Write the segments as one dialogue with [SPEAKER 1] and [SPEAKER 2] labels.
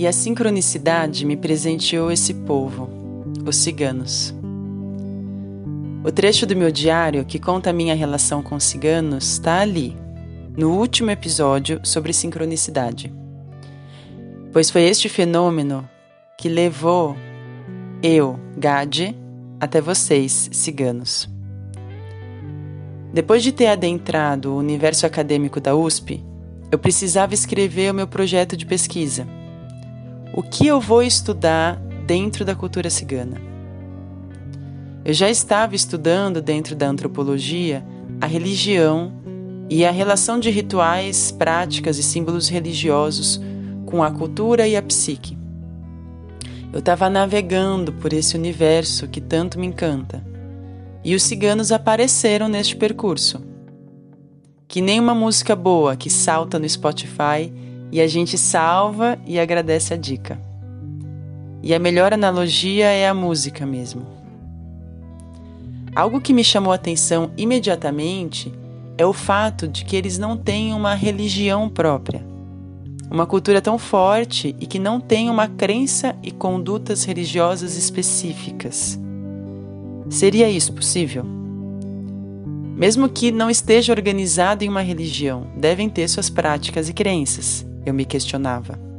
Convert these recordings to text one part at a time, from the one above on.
[SPEAKER 1] E a sincronicidade me presenteou esse povo, os ciganos. O trecho do meu diário que conta a minha relação com ciganos está ali, no último episódio sobre sincronicidade. Pois foi este fenômeno que levou eu, Gade, até vocês, ciganos. Depois de ter adentrado o universo acadêmico da USP, eu precisava escrever o meu projeto de pesquisa o que eu vou estudar dentro da cultura cigana. Eu já estava estudando dentro da antropologia a religião e a relação de rituais, práticas e símbolos religiosos com a cultura e a psique. Eu estava navegando por esse universo que tanto me encanta. E os ciganos apareceram neste percurso. Que nem uma música boa que salta no Spotify e a gente salva e agradece a dica. E a melhor analogia é a música mesmo. Algo que me chamou a atenção imediatamente é o fato de que eles não têm uma religião própria, uma cultura tão forte e que não tem uma crença e condutas religiosas específicas. Seria isso possível? Mesmo que não esteja organizado em uma religião, devem ter suas práticas e crenças eu me questionava.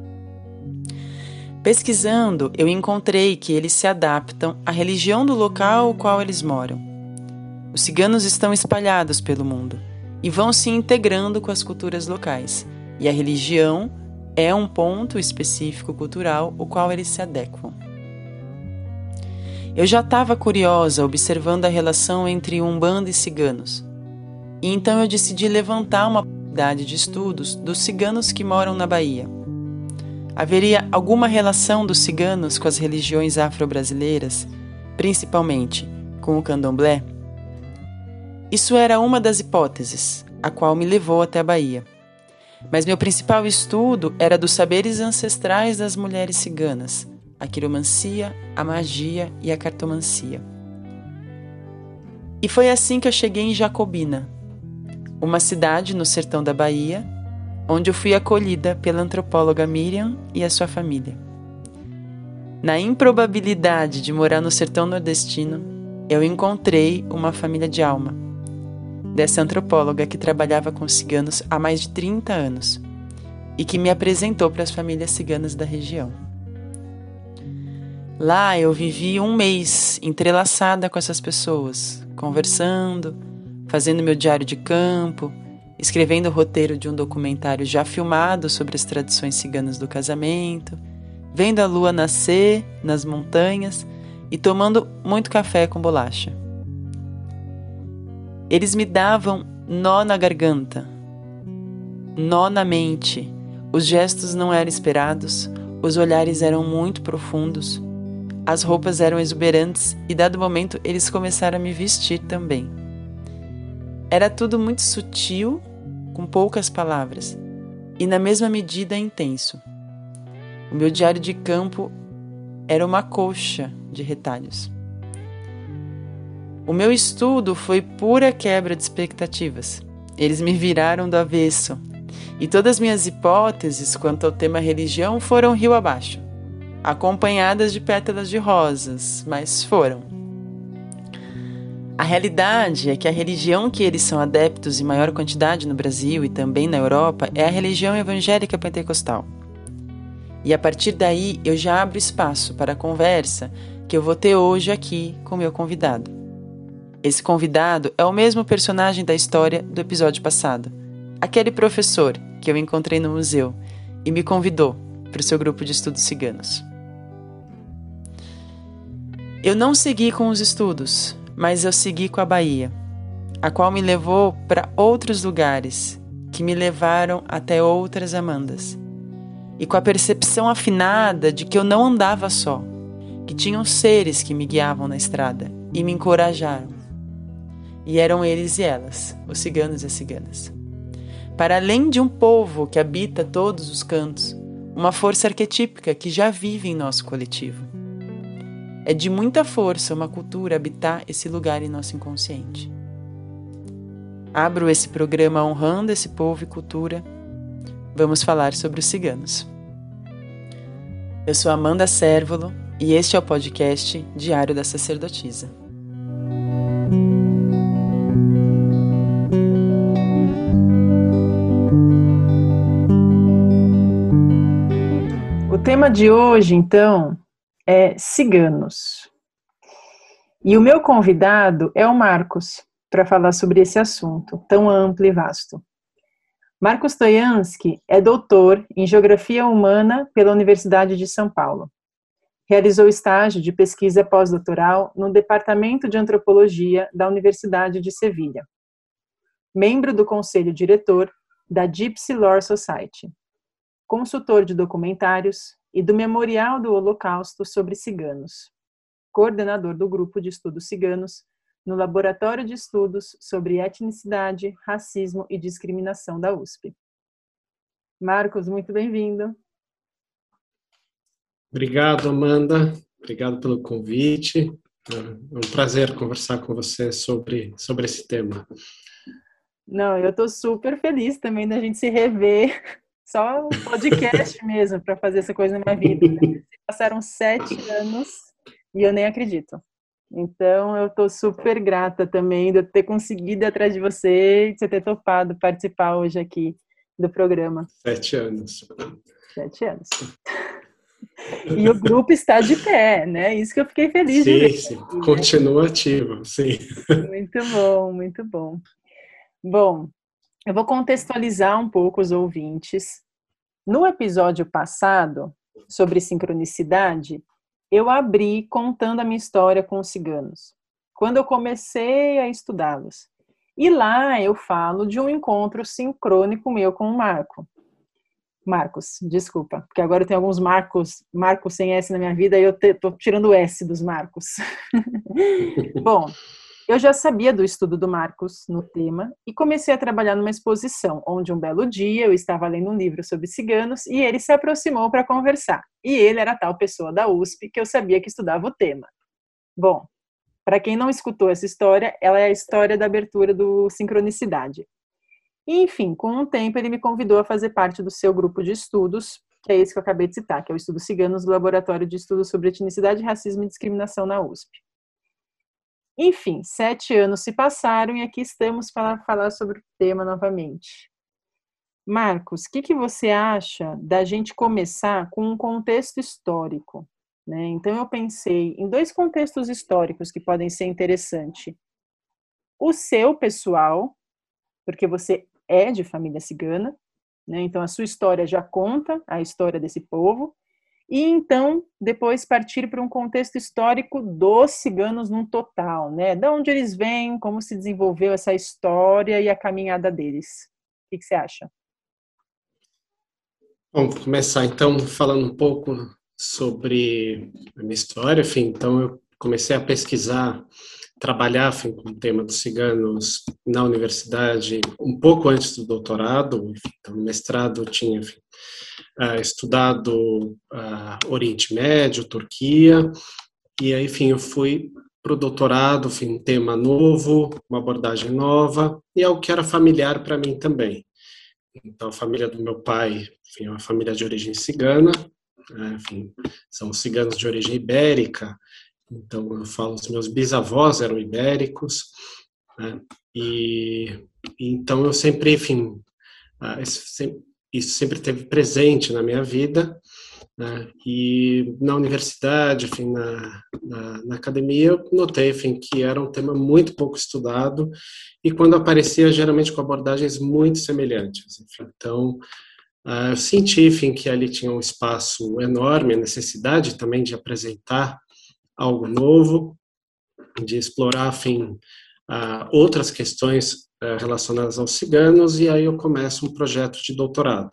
[SPEAKER 1] Pesquisando, eu encontrei que eles se adaptam à religião do local ao qual eles moram. Os ciganos estão espalhados pelo mundo e vão se integrando com as culturas locais, e a religião é um ponto específico cultural ao qual eles se adequam. Eu já estava curiosa observando a relação entre Umbanda e ciganos, e então eu decidi levantar uma unidade de estudos dos ciganos que moram na Bahia. Haveria alguma relação dos ciganos com as religiões afro-brasileiras, principalmente com o candomblé? Isso era uma das hipóteses, a qual me levou até a Bahia. Mas meu principal estudo era dos saberes ancestrais das mulheres ciganas, a quiromancia, a magia e a cartomancia. E foi assim que eu cheguei em Jacobina, uma cidade no sertão da Bahia, onde eu fui acolhida pela antropóloga Miriam e a sua família. Na improbabilidade de morar no sertão nordestino, eu encontrei uma família de alma, dessa antropóloga que trabalhava com ciganos há mais de 30 anos e que me apresentou para as famílias ciganas da região. Lá eu vivi um mês entrelaçada com essas pessoas, conversando, fazendo meu diário de campo, escrevendo o roteiro de um documentário já filmado sobre as tradições ciganas do casamento, vendo a lua nascer nas montanhas e tomando muito café com bolacha. Eles me davam nó na garganta, nó na mente. Os gestos não eram esperados, os olhares eram muito profundos, as roupas eram exuberantes e, dado momento, eles começaram a me vestir também. Era tudo muito sutil, com poucas palavras, e na mesma medida intenso. O meu diário de campo era uma colcha de retalhos. O meu estudo foi pura quebra de expectativas. Eles me viraram do avesso. E todas as minhas hipóteses quanto ao tema religião foram rio abaixo, acompanhadas de pétalas de rosas, mas foram. A realidade é que a religião que eles são adeptos em maior quantidade no Brasil e também na Europa é a religião evangélica pentecostal. E a partir daí eu já abro espaço para a conversa que eu vou ter hoje aqui com meu convidado. Esse convidado é o mesmo personagem da história do episódio passado, aquele professor que eu encontrei no museu e me convidou para o seu grupo de estudos ciganos. Eu não segui com os estudos, mas eu segui com a Bahia, a qual me levou para outros lugares, que me levaram até outras Amandas. E com a percepção afinada de que eu não andava só, que tinham seres que me guiavam na estrada e me encorajaram.
[SPEAKER 2] e eram eles e elas, os ciganos e as ciganas. Para além de um povo que habita todos os cantos, uma força arquetípica que já vive em nosso coletivo. É de muita força uma cultura habitar esse lugar em nosso inconsciente. Abro esse programa honrando esse povo e cultura. Vamos falar sobre os ciganos. Eu sou Amanda Sérvolo e este é o podcast Diário da Sacerdotisa. O tema de hoje, então, é ciganos. E o meu convidado é o Marcos, para falar sobre esse assunto tão amplo e vasto. Marcos Toyansky é doutor em Geografia Humana pela Universidade de São Paulo. Realizou estágio de pesquisa pós-doutoral no Departamento de Antropologia da Universidade de Sevilha. Membro do Conselho Diretor da Gypsy Lore Society. Consultor de documentários, e do Memorial do Holocausto sobre Ciganos, coordenador do Grupo de Estudos Ciganos no Laboratório de Estudos sobre Etnicidade, Racismo e Discriminação da USP. Marcos, muito bem-vindo.
[SPEAKER 3] Obrigado, Amanda. Obrigado pelo convite. É um prazer conversar com você sobre, sobre esse tema.
[SPEAKER 2] Não, eu estou super feliz também da gente se rever só um podcast mesmo para fazer essa coisa na minha vida. Passaram sete anos e eu nem acredito. Então, eu estou super grata também de ter conseguido ir atrás de você e de você ter topado participar hoje aqui do programa.
[SPEAKER 3] Sete anos.
[SPEAKER 2] Sete anos. E o grupo está de pé, né? Isso que eu fiquei feliz
[SPEAKER 3] sim. Sim, continua ativo, sim.
[SPEAKER 2] Muito bom, muito bom. Bom, eu vou contextualizar um pouco os ouvintes. No episódio passado, sobre sincronicidade, eu abri contando a minha história com os ciganos, quando eu comecei a estudá-los. E lá eu falo de um encontro sincrônico meu com o Marco. Marcos, desculpa, porque agora tem alguns Marcos, Marcos sem S na minha vida e eu estou tirando o S dos Marcos. Bom, eu já sabia do estudo do Marcos no tema e comecei a trabalhar numa exposição, onde um belo dia eu estava lendo um livro sobre ciganos e ele se aproximou para conversar. E ele era tal pessoa da USP que eu sabia que estudava o tema. Bom, para quem não escutou essa história, ela é a história da abertura do Sincronicidade. E, enfim, com um tempo ele me convidou a fazer parte do seu grupo de estudos, que é esse que eu acabei de citar, que é o Estudo Ciganos do Laboratório de Estudos sobre Etnicidade, Racismo e Discriminação na USP. Enfim, sete anos se passaram e aqui estamos para falar sobre o tema novamente. Marcos, o que, que você acha da gente começar com um contexto histórico? Né? Então, eu pensei em dois contextos históricos que podem ser interessantes. O seu pessoal, porque você é de família cigana, né? então a sua história já conta a história desse povo, e então depois partir para um contexto histórico dos ciganos num total, né? De onde eles vêm, como se desenvolveu essa história e a caminhada deles. O que, você acha?
[SPEAKER 3] Bom, começar então falando um pouco sobre a minha história. Enfim, então eu comecei a pesquisar, trabalhar enfim, com o tema dos ciganos na universidade um pouco antes do doutorado. Então, no mestrado tinha enfim, uh, estudado uh, Oriente Médio, Turquia, e aí, enfim, eu fui para o doutorado, enfim, um tema novo, uma abordagem nova, e algo que era familiar para mim também. Então, a família do meu pai, enfim, é uma família de origem cigana, né, enfim, são ciganos de origem ibérica, então eu falo, os meus bisavós eram ibéricos, né, e então eu sempre, enfim, sempre, isso sempre teve presente na minha vida. Né? E na universidade, enfim, na, na, na, academia, eu notei enfim, que era um tema muito pouco estudado e quando aparecia, geralmente com abordagens muito semelhantes. Enfim, então, uh, eu senti enfim, que ali tinha um espaço enorme, a necessidade também de apresentar algo novo, de explorar enfim, uh, outras questões é, relacionadas aos ciganos, e aí eu começo um projeto de doutorado,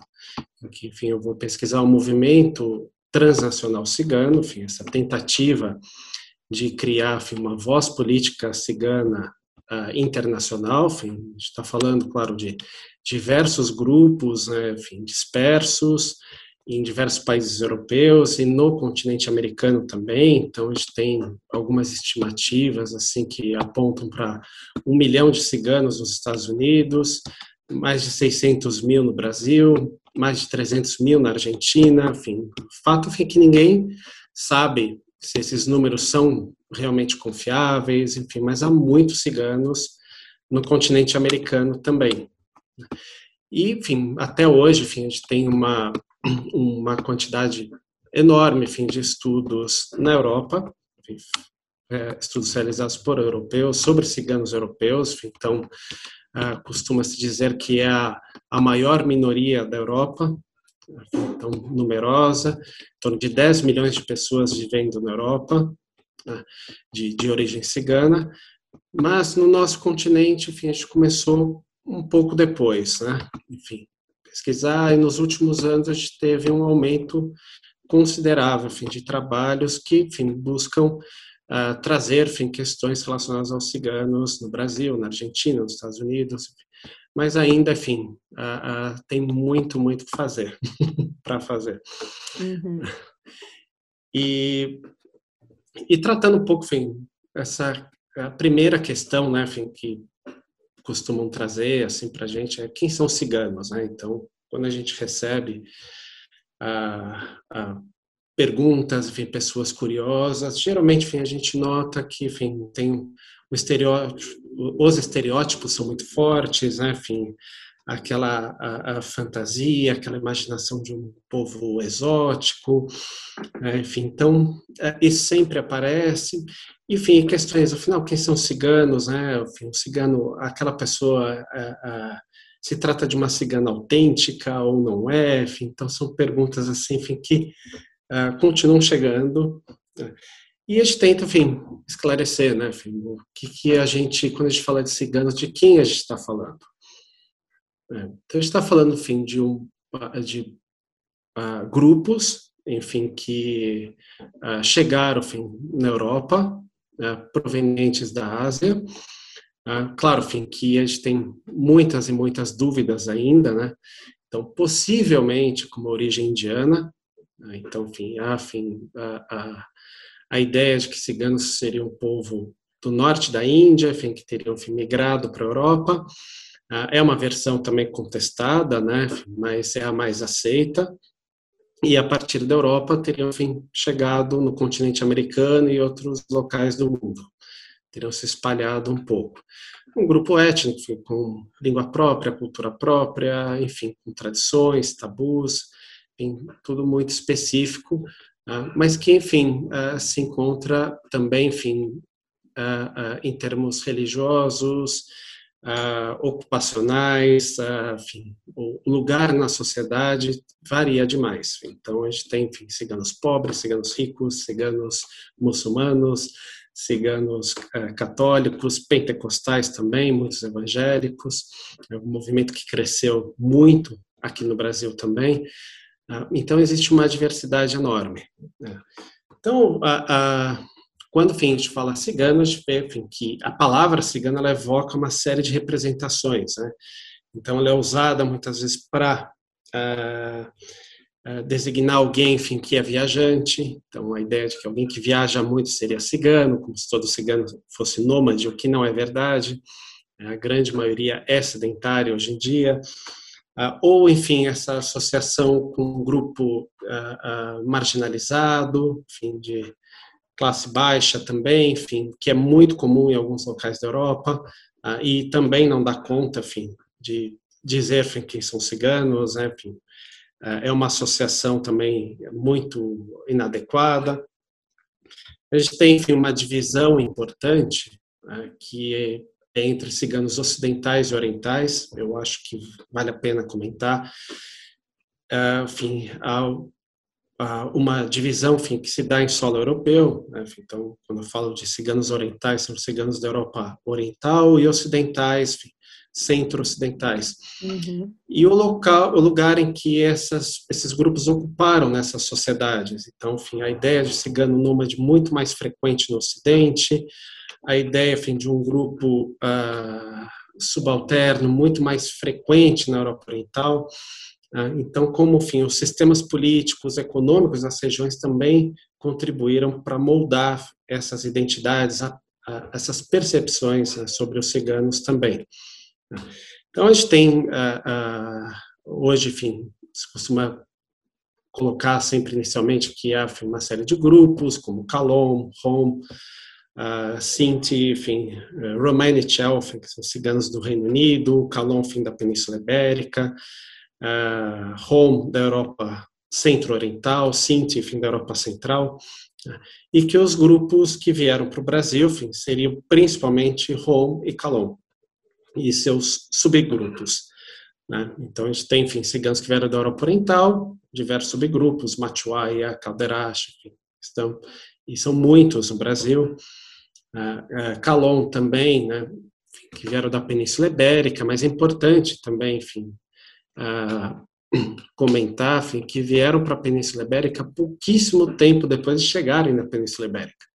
[SPEAKER 3] que, enfim, eu vou pesquisar o movimento transnacional cigano, enfim, essa tentativa de criar enfim, uma voz política cigana uh, internacional, enfim, a gente está falando, claro, de diversos grupos, né, enfim, dispersos em diversos países europeus e no continente americano também. Então, a gente tem algumas estimativas assim que apontam para um milhão de ciganos nos Estados Unidos, mais de 600 mil no Brasil, mais de 300 mil na Argentina. Enfim, fato é que ninguém sabe se esses números são realmente confiáveis, enfim, mas há muitos ciganos no continente americano também. E, enfim, até hoje, enfim, a gente tem uma, uma quantidade enorme, enfim, de estudos na Europa, é, estudos realizados por europeus sobre ciganos europeus, então uh, costuma-se dizer que é a, maior minoria da Europa, então numerosa, em torno de 10 milhões de pessoas vivendo na Europa, uh, de, de origem cigana, mas no nosso continente, enfim, a gente começou um pouco depois, né? Enfim, pesquisar, e nos últimos anos a gente teve um aumento considerável, enfim, de trabalhos que, enfim, buscam uh, trazer, enfim, questões relacionadas aos ciganos no Brasil, na Argentina, nos Estados Unidos, mas ainda, enfim, uh, uh, tem muito, muito que fazer, para fazer. Uhum. E, e tratando um pouco, enfim, essa primeira questão, né, enfim, que costumam trazer assim para a gente é quem são os ciganos, né? Então, quando a gente recebe ah, ah, perguntas, enfim, pessoas curiosas, geralmente, a gente nota que, enfim, tem um estereótipo, os estereótipos são muito fortes, né? Enfim, aquela a, a fantasia, aquela imaginação de um povo exótico, né? enfim, então é, isso sempre aparece. Enfim, questões, afinal, quem são ciganos, né? Enfim, o cigano, aquela pessoa a, é, é, se trata de uma cigana autêntica ou não é? Enfim, então são perguntas assim, enfim, que continuam chegando. Né? E a gente tenta, enfim, esclarecer, né, enfim, o que, que a gente, quando a gente fala de ciganos, de quem a gente está falando. É, então, a gente está falando, enfim, de, um, de uh, grupos, enfim, que uh, chegaram, enfim, na Europa, uh, provenientes da Ásia. Claro, enfim, que a gente tem muitas e muitas dúvidas ainda, né? Então, possivelmente com uma origem indiana. Né? Então, enfim, há, enfim, a, a, a ideia de que ciganos seriam um povo do norte da Índia, enfim, que teriam enfim, migrado para a Europa. Ah, é uma versão também contestada, né, mas é a mais aceita. E a partir da Europa teriam enfim, chegado no continente americano e outros locais do mundo. Teriam se espalhado um pouco. Um grupo étnico com língua própria, cultura própria, enfim, com tradições, tabus, enfim, tudo muito específico, ah, mas que, enfim, ah, se encontra também, enfim, em termos religiosos, uh, ocupacionais, uh, enfim, o lugar na sociedade varia demais. Então, a gente tem enfim, ciganos pobres, ciganos ricos, ciganos muçulmanos, ciganos uh, católicos, pentecostais também, muitos evangélicos, é um movimento que cresceu muito aqui no Brasil também. então, existe uma diversidade enorme. Né? Então, a, quando gente fala cigano, a gente vê enfim, que a palavra cigano ela evoca uma série de representações. Né? Então, ela é usada muitas vezes para uh, uh, ah, designar alguém enfim, que é viajante. Então, a ideia de que alguém que viaja muito seria cigano, como se todo cigano fosse nômade, o que não é verdade. A grande maioria é sedentária hoje em dia. Uh, ou, enfim, essa associação com um grupo marginalizado, enfim, de classe baixa também, enfim, que é muito comum em alguns locais da Europa, uh, e também não dá conta, enfim, de dizer enfim, quem são ciganos, né, enfim, uh, é uma associação também muito inadequada. A gente tem, enfim, uma divisão importante uh, que é, entre ciganos ocidentais e orientais, eu acho que vale a pena comentar. Enfim, uma divisão enfim, que se dá em solo europeu. Né? Então, quando eu falo de ciganos orientais, são ciganos da Europa oriental e ocidentais, centro-ocidentais. Uhum. E o local, o lugar em que essas, esses grupos ocuparam nessas sociedades. Então, enfim, a ideia de cigano nômade muito mais frequente no Ocidente, a ideia, enfim, de um grupo uh, subalterno muito mais frequente na Europa Oriental. Uh, então, como, enfim, os sistemas políticos, econômicos das regiões também contribuíram para moldar essas identidades, essas percepções uh, sobre os ciganos também. Então, a gente tem, hoje, enfim, se costuma colocar sempre inicialmente que há uma série de grupos, como Calom, Rom, Sinti, enfim, uh, Romani Chelf, que são ciganos do Reino Unido, Calon, enfim, da Península Ibérica, uh, Rom, da Europa Centro-Oriental, Sinti, enfim, da Europa Central, uh, e que os grupos que vieram para o Brasil, enfim, seriam principalmente Rom e Calon, e seus subgrupos. Né? Então, a gente tem, enfim, ciganos que vieram da Europa Oriental, diversos subgrupos, Machuaia, enfim, estão, e são muitos no Brasil. Uh, Calon também, né, que vieram da Península Ibérica, mas é importante também, enfim, comentar enfim, que vieram para a Península Ibérica pouquíssimo tempo depois de chegarem na Península Ibérica.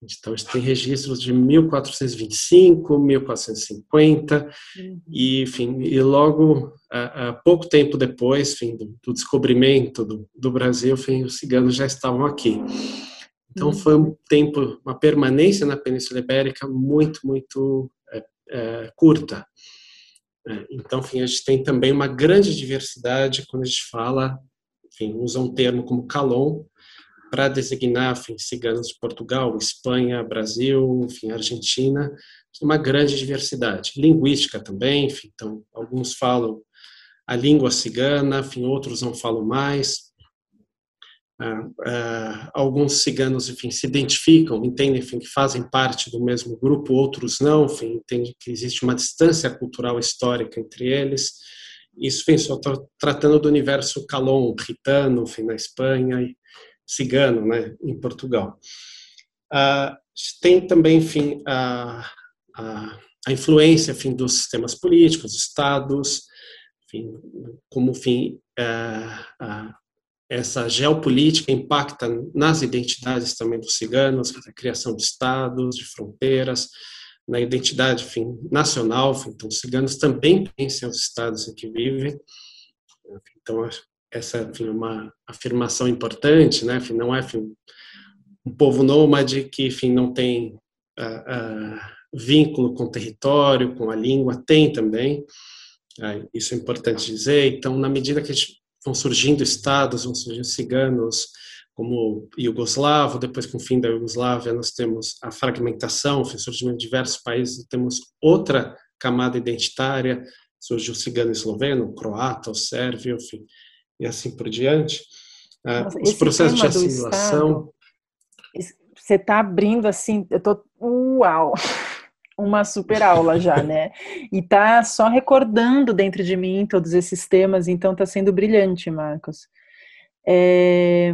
[SPEAKER 3] Então, a gente tem registros de 1425, 1450, uhum. e, enfim, e logo, a, a pouco tempo depois, enfim, do, do descobrimento do, do, Brasil, enfim, os ciganos já estavam aqui. Então, foi um tempo, uma permanência na Península Ibérica muito, muito é, é, curta. Então, enfim, a gente tem também uma grande diversidade quando a gente fala, enfim, usa um termo como calon, para designar enfim, ciganos de Portugal, Espanha, Brasil, enfim, Argentina, uma grande diversidade. Linguística também, enfim, então, alguns falam a língua cigana, enfim, outros não falam mais. Ah, ah, alguns ciganos, enfim, se identificam, entendem, enfim, que fazem parte do mesmo grupo, outros não, enfim, entendem que existe uma distância cultural histórica entre eles. Isso, enfim, só estou tratando do universo calon, ritano, enfim, na Espanha, e cigano, né, em Portugal. Uh, tem também, enfim, a, a, a, influência, enfim, dos sistemas políticos, dos estados, enfim, como, enfim, uh, uh, essa geopolítica impacta nas identidades também dos ciganos, a criação de estados, de fronteiras, na identidade, enfim, nacional, então os ciganos também pensam os estados em que vivem, então essa é uma afirmação importante, né? Enfim, não é enfim, um povo nômade que enfim, não tem uh, uh, vínculo com o território, com a língua, tem também, uh, isso é importante dizer. Então, na medida que vão surgindo estados, vão surgindo ciganos, como Iugoslavo, depois com o fim da Iugoslávia nós temos a fragmentação, o surgimento de diversos países, temos outra camada identitária, surge o cigano esloveno, o croata, o sérvio, enfim, e assim por diante. Ah, Nossa, os processos de assimilação.
[SPEAKER 2] Estado, você está abrindo assim, eu tô uau, uma super aula já, né? E tá só recordando dentro de mim todos esses temas, então tá sendo brilhante, Marcos. É,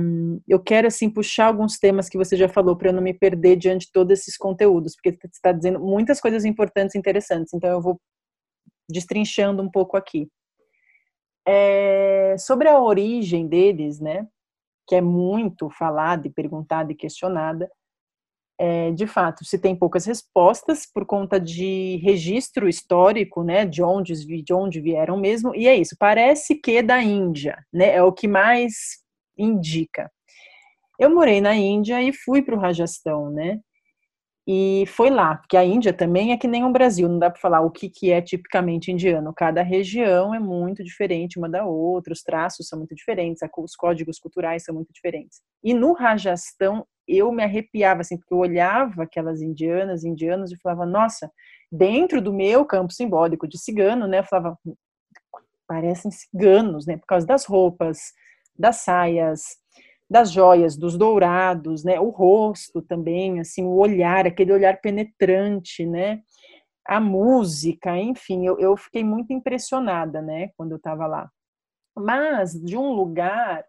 [SPEAKER 2] eu quero assim puxar alguns temas que você já falou para eu não me perder diante de todos esses conteúdos, porque você está dizendo muitas coisas importantes e interessantes, então eu vou destrinchando um pouco aqui. É, sobre a origem deles, né, que é muito falada e perguntada e questionada, é, de fato, se tem poucas respostas por conta de registro histórico, né, de onde, de onde vieram mesmo, e é isso, parece que da Índia, né, é o que mais indica. Eu morei na Índia e fui para o Rajastão, né, e foi lá, porque a Índia também é que nem o Brasil, não dá para falar o que, que é tipicamente indiano. Cada região é muito diferente uma da outra, os traços são muito diferentes, os códigos culturais são muito diferentes. E no Rajastão, eu me arrepiava, assim, porque eu olhava aquelas indianas, indianos, e falava, nossa, dentro do meu campo simbólico de cigano, né, eu falava, parecem ciganos, né, por causa das roupas, das saias, das joias, dos dourados, né? O rosto também, assim, o olhar, aquele olhar penetrante, né? A música, enfim, eu, eu fiquei muito impressionada, né? Quando eu estava lá. Mas de um lugar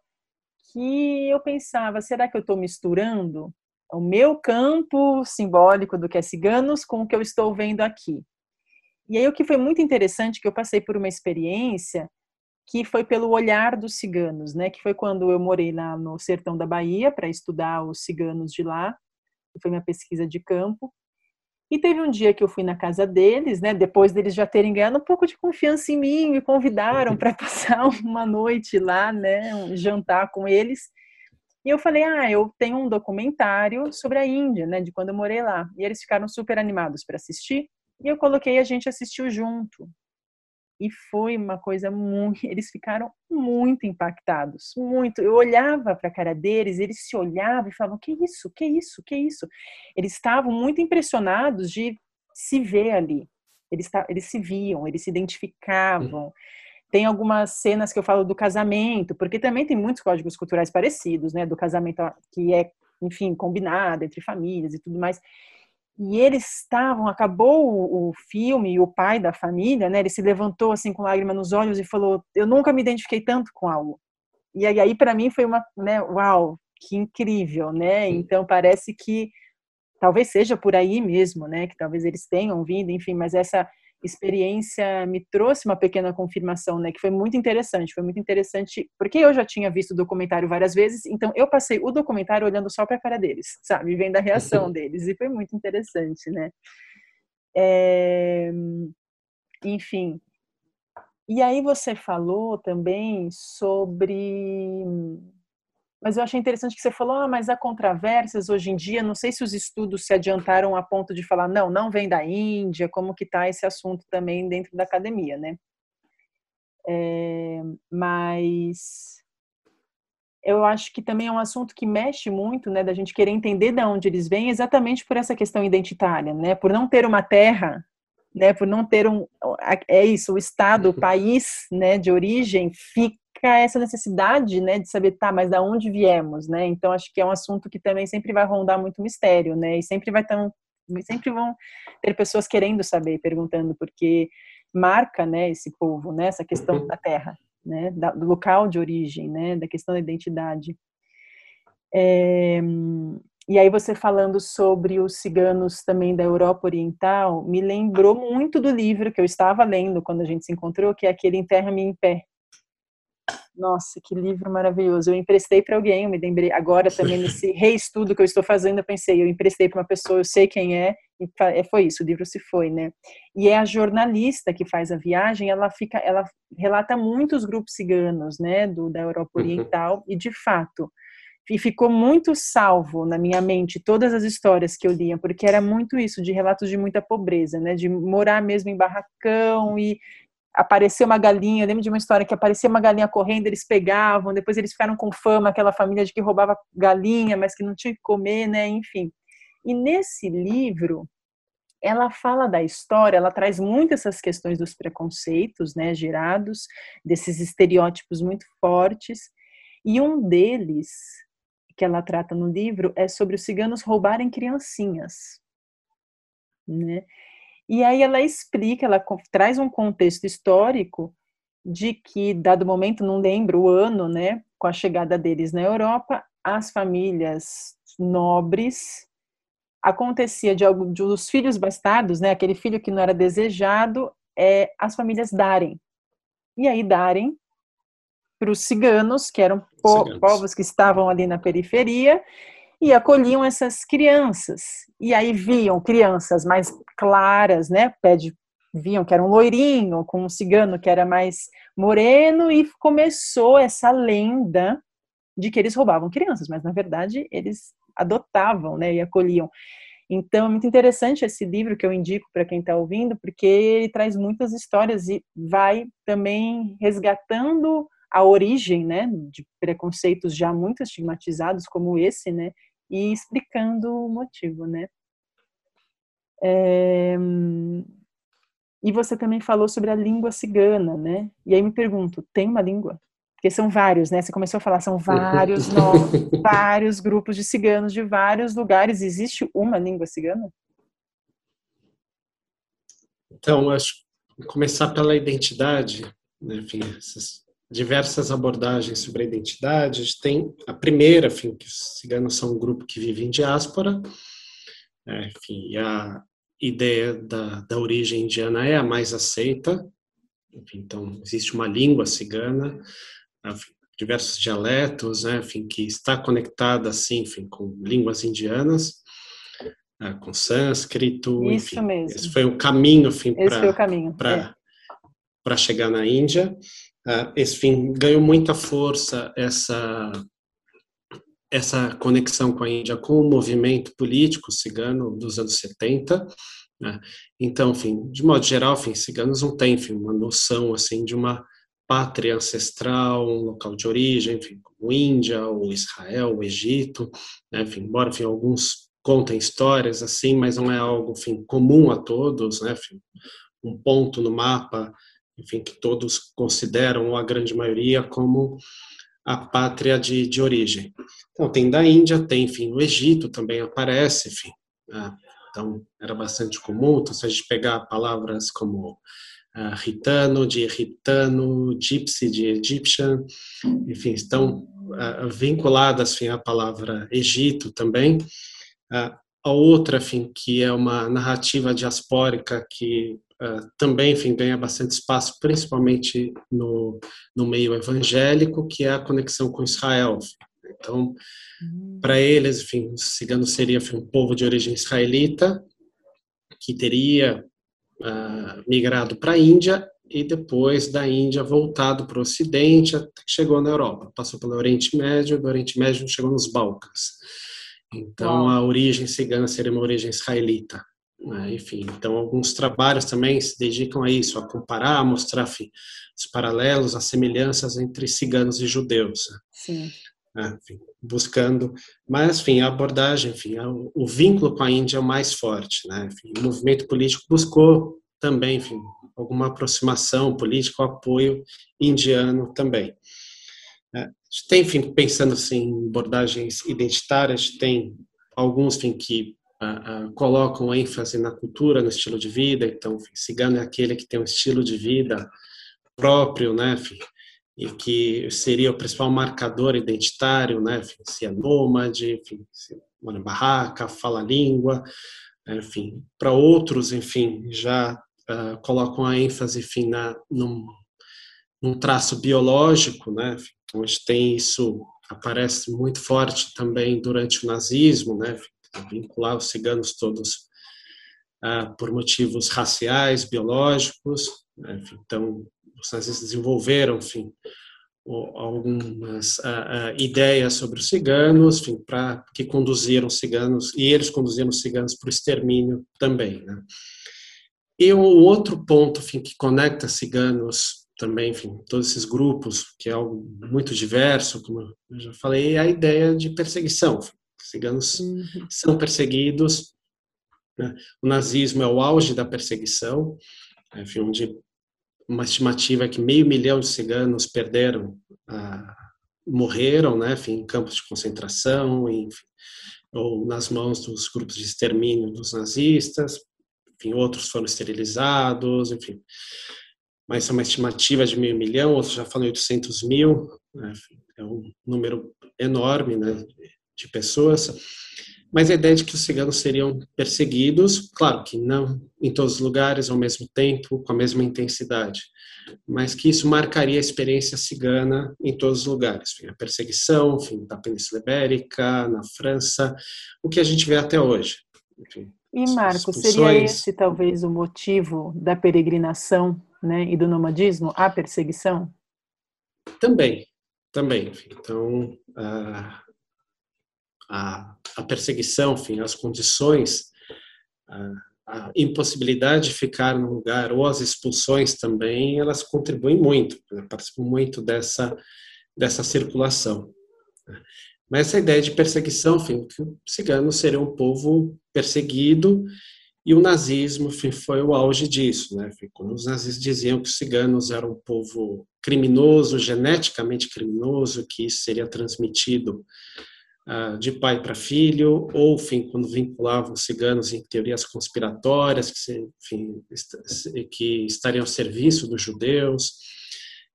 [SPEAKER 2] que eu pensava, será que eu estou misturando o meu campo simbólico do que é ciganos com o que eu estou vendo aqui? E aí o que foi muito interessante que eu passei por uma experiência que foi pelo olhar dos ciganos, né? Que foi quando eu morei lá no sertão da Bahia para estudar os ciganos de lá. Foi minha pesquisa de campo. E teve um dia que eu fui na casa deles, né? Depois deles já terem ganhado um pouco de confiança em mim, me convidaram para passar uma noite lá, né? Um jantar com eles. E eu falei, ah, eu tenho um documentário sobre a Índia, né? De quando eu morei lá. E eles ficaram super animados para assistir. E eu coloquei a gente assistiu junto. E foi uma coisa muito. Eles ficaram muito impactados, muito. Eu olhava para a cara deles, eles se olhavam e falavam: que isso, que isso, que isso. Eles estavam muito impressionados de se ver ali. Eles, eles se viam, eles se identificavam. Tem algumas cenas que eu falo do casamento, porque também tem muitos códigos culturais parecidos, né? Do casamento que é, enfim, combinado entre famílias e tudo mais e eles estavam, acabou o, o filme, e o pai da família, né, ele se levantou assim com lágrima nos olhos e falou: "Eu nunca me identifiquei tanto com algo". E aí, aí para mim foi uma, né, uau, que incrível, né? Então parece que talvez seja por aí mesmo, né, que talvez eles tenham vindo, enfim, mas essa experiência me trouxe uma pequena confirmação, né, que foi muito interessante, foi muito interessante, porque eu já tinha visto o documentário várias vezes, então eu passei o documentário olhando só para a cara deles, sabe, vendo a reação deles, e foi muito interessante, né. É, enfim, e aí você falou também sobre mas eu achei interessante que você falou, ah, mas há controvérsias hoje em dia, não sei se os estudos se adiantaram a ponto de falar, não, não vem da Índia, como que está esse assunto também dentro da academia, né? É, mas eu acho que também é um assunto que mexe muito, né, da gente querer entender de onde eles vêm, exatamente por essa questão identitária, né, por não ter uma terra, né, por não ter um, é isso, o estado, o país, né, de origem fica fica essa necessidade, né, de saber, tá, mas da onde viemos, né? Então acho que é um assunto que também sempre vai rondar muito mistério, né? E sempre vai ter, sempre vão ter pessoas querendo saber, perguntando, porque marca, né, esse povo, né, essa questão uhum. da terra, né, do local de origem, né, da questão da identidade. É, e aí você falando sobre os ciganos também da Europa Oriental, me lembrou muito do livro que eu estava lendo quando a gente se encontrou, que é aquele Enterra-me em Pé, nossa, que livro maravilhoso. Eu emprestei para alguém, eu me lembrei agora também nesse reestudo que eu estou fazendo, eu pensei, eu emprestei para uma pessoa, eu sei quem é, e é, foi isso, o livro se foi, né? E é a jornalista que faz a viagem, ela fica, ela relata muitos grupos ciganos, né, do da Europa uhum. Oriental, uhum. e de fato, e ficou muito salvo na minha mente todas as histórias que eu lia, porque era muito isso, de relatos de muita pobreza, né, de morar mesmo em barracão e apareceu uma galinha, eu lembro de uma história que aparecia uma galinha correndo, eles pegavam, depois eles ficaram com fama, aquela família de que roubava galinha, mas que não tinha que comer, né, enfim. E nesse livro, ela fala da história, ela traz muito essas questões dos preconceitos, né, gerados, desses estereótipos muito fortes, e um deles, que ela trata no livro, é sobre os ciganos roubarem criancinhas, né, e aí ela explica, ela traz um contexto histórico de que, dado momento, não lembro o ano, né, com a chegada deles na Europa, as famílias nobres acontecia de algum dos filhos bastardos, né, aquele filho que não era desejado, é as famílias darem. E aí darem para os ciganos, que eram po ciganos. povos que estavam ali na periferia, e acolhiam essas crianças. E aí viam crianças mais claras, né? Pede, viam que era um loirinho com um cigano que era mais moreno e começou essa lenda de que eles roubavam crianças, mas na verdade eles adotavam, né, e acolhiam. Então é muito interessante esse livro que eu indico para quem está ouvindo, porque ele traz muitas histórias e vai também resgatando a origem, né, de preconceitos já muito estigmatizados como esse, né, e explicando o motivo, né? É... E você também falou sobre a língua cigana, né? E aí me pergunto, tem uma língua? Porque são vários, né? Você começou a falar, são vários novos, vários grupos de ciganos de vários lugares. Existe uma língua cigana?
[SPEAKER 3] Então, acho começar pela identidade, né? enfim, essas diversas abordagens sobre a identidade. Tem a primeira, enfim, que os ciganos são um grupo que vive em diáspora, é, enfim, e a, ideia da, da origem indiana é a mais aceita. Enfim, então, existe uma língua cigana, enfim, diversos dialetos, né, enfim, que está conectada, assim, enfim, com línguas indianas, né, com sânscrito.
[SPEAKER 2] Isso
[SPEAKER 3] enfim,
[SPEAKER 2] mesmo.
[SPEAKER 3] Esse foi o caminho, enfim,
[SPEAKER 2] para
[SPEAKER 3] é. chegar na Índia. Uh, esse fim ganhou muita força essa essa conexão com a Índia, com o movimento político cigano dos anos 70. Né? Então, enfim, de modo geral, enfim, ciganos não têm enfim, uma noção assim de uma pátria ancestral, um local de origem, enfim, como Índia, ou Israel, o Egito, né? enfim, embora enfim, alguns contem histórias assim, mas não é algo enfim, comum a todos, né? enfim, um ponto no mapa, enfim, que todos consideram, ou a grande maioria, como a pátria de, de origem. Então, tem da Índia, tem, enfim, o Egito também aparece, enfim. Né? Então, era bastante comum. Então, se a gente pegar palavras como uh, ritano, de ritano, gypsy, de egyptian, enfim, estão uh, vinculadas, enfim, à palavra Egito também. Uh, a outra, enfim, que é uma narrativa diaspórica que uh, também, enfim, ganha bastante espaço, principalmente no, no meio evangélico, que é a conexão com Israel. Então, hum. para eles, enfim, os ciganos seriam enfim, um povo de origem israelita que teria uh, migrado para a Índia e depois da Índia voltado para o Ocidente até que chegou na Europa. Passou pelo Oriente Médio, do Oriente Médio chegou nos Balcãs. Então, Uau. a origem cigana seria uma origem israelita. Né? Enfim, então alguns trabalhos também se dedicam a isso, a comparar, a mostrar enfim, os paralelos, as semelhanças entre ciganos e judeus.
[SPEAKER 2] Né? Sim.
[SPEAKER 3] É, enfim, buscando, mas enfim, a abordagem, enfim, o, o, vínculo com a Índia é o mais forte, né? Enfim, o movimento político buscou também, enfim, alguma aproximação política, apoio indiano também. É, a gente tem, enfim, pensando assim, em abordagens identitárias, tem alguns, enfim, que uh, colocam ênfase na cultura, no estilo de vida. Então, cigano é aquele que tem um estilo de vida próprio, né, e que seria o principal marcador identitário, né, se é nômade, enfim, se mora em barraca, fala língua, enfim. Para outros, enfim, já uh, colocam a ênfase, enfim, na, num, num traço biológico, né, então a gente tem isso aparece muito forte também durante o nazismo, né, vincular os ciganos todos ah, por motivos raciais, biológicos. Né? Então, os nazistas desenvolveram, enfim, algumas ah, ah, ideias sobre os ciganos, enfim, para que conduziram os ciganos e eles conduziram os ciganos para o extermínio também. Né? E o outro ponto, enfim, que conecta ciganos também, enfim, todos esses grupos, que é algo muito diverso, como eu já falei, é a ideia de perseguição. Enfim, ciganos uhum. são perseguidos. Né? O nazismo é o auge da perseguição, enfim, onde uma estimativa é que meio milhão de ciganos perderam, ah, morreram, né, enfim, em campos de concentração, enfim, ou nas mãos dos grupos de extermínio dos nazistas, enfim, outros foram esterilizados, enfim. Mas é uma estimativa de meio milhão, outros já falam 800 mil, né, enfim, é um número enorme, né, de pessoas, mas a ideia de que os ciganos seriam perseguidos, claro que não em todos os lugares ao mesmo tempo, com a mesma intensidade, mas que isso marcaria a experiência cigana em todos os lugares. A perseguição, enfim, da Península Ibérica, na França, o que a gente vê até hoje. Enfim,
[SPEAKER 2] e Marco, seria esse talvez o motivo da peregrinação né, e do nomadismo, a perseguição?
[SPEAKER 3] Também, também. Então, uh, a, a perseguição, enfim, as condições, a, a, impossibilidade de ficar no lugar ou as expulsões também, elas contribuem muito, né, participam muito dessa, dessa circulação. Né. Mas essa ideia de perseguição, enfim, que o cigano seria um povo perseguido e o nazismo enfim, foi o auge disso. Né? Quando os nazistas diziam que os ciganos eram um povo criminoso, geneticamente criminoso, que isso seria transmitido de pai para filho, ou, enfim, quando vinculavam ciganos em teorias conspiratórias que, enfim, que estariam ao serviço dos judeus,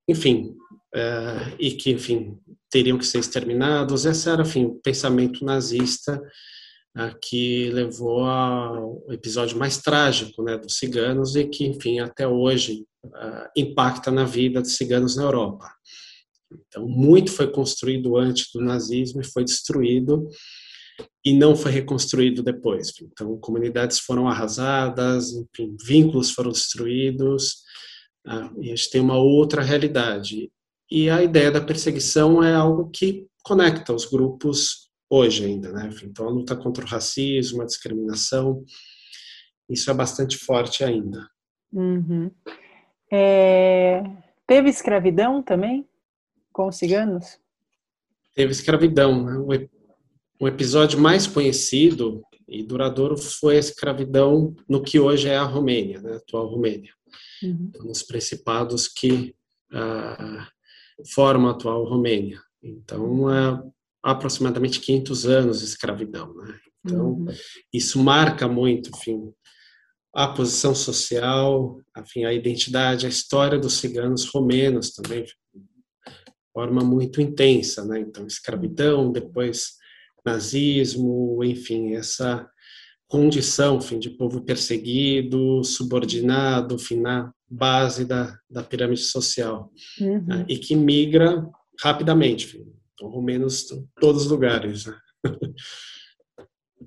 [SPEAKER 3] enfim, uh, e que, enfim, teriam que ser exterminados. Esse era, enfim, o pensamento nazista uh, que levou ao episódio mais trágico né, dos ciganos e que, enfim, até hoje impacta na vida dos ciganos na Europa. Então, muito foi construído antes do nazismo e foi destruído e não foi reconstruído depois. Então, comunidades foram arrasadas, enfim, vínculos foram destruídos, ah, e a gente tem uma outra realidade. E a ideia da perseguição é algo que conecta os grupos hoje ainda, né? Então, a luta contra o racismo, a discriminação, isso é bastante forte ainda.
[SPEAKER 2] Uhum. É... Teve escravidão também com os ciganos?
[SPEAKER 3] Teve escravidão. Né? O episódio mais conhecido e duradouro foi a escravidão no que hoje é a Romênia, né? a atual Romênia uhum. nos principados que uh, formam a atual Romênia. Então, é aproximadamente 500 anos de escravidão. Né? Então, uhum. isso marca muito, enfim, a posição social, enfim, a identidade, a história dos ciganos romenos também, forma muito intensa, né? Então, escravidão, depois nazismo, enfim, essa condição, enfim, de povo perseguido, subordinado, enfim, na base da, da pirâmide social, uhum. né, e que migra rapidamente, enfim, romenos em todos os lugares. Né?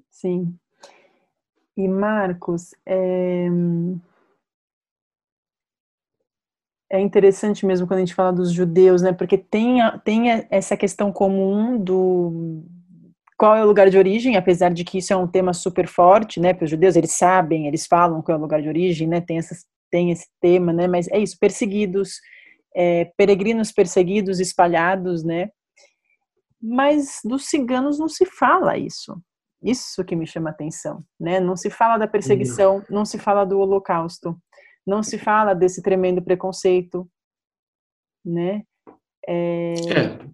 [SPEAKER 2] Sim. E Marcos, é... é interessante mesmo quando a gente fala dos judeus, né? Porque tem, tem essa questão comum do qual é o lugar de origem, apesar de que isso é um tema super forte, né, para os judeus, eles sabem, eles falam qual é o lugar de origem, né, tem, essas, tem esse tema, né, mas é isso, perseguidos, é, peregrinos perseguidos, espalhados, né, mas dos ciganos não se fala isso, isso que me chama atenção, né, não se fala da perseguição, não, não se fala do holocausto, não se fala desse tremendo preconceito, né,
[SPEAKER 3] é... é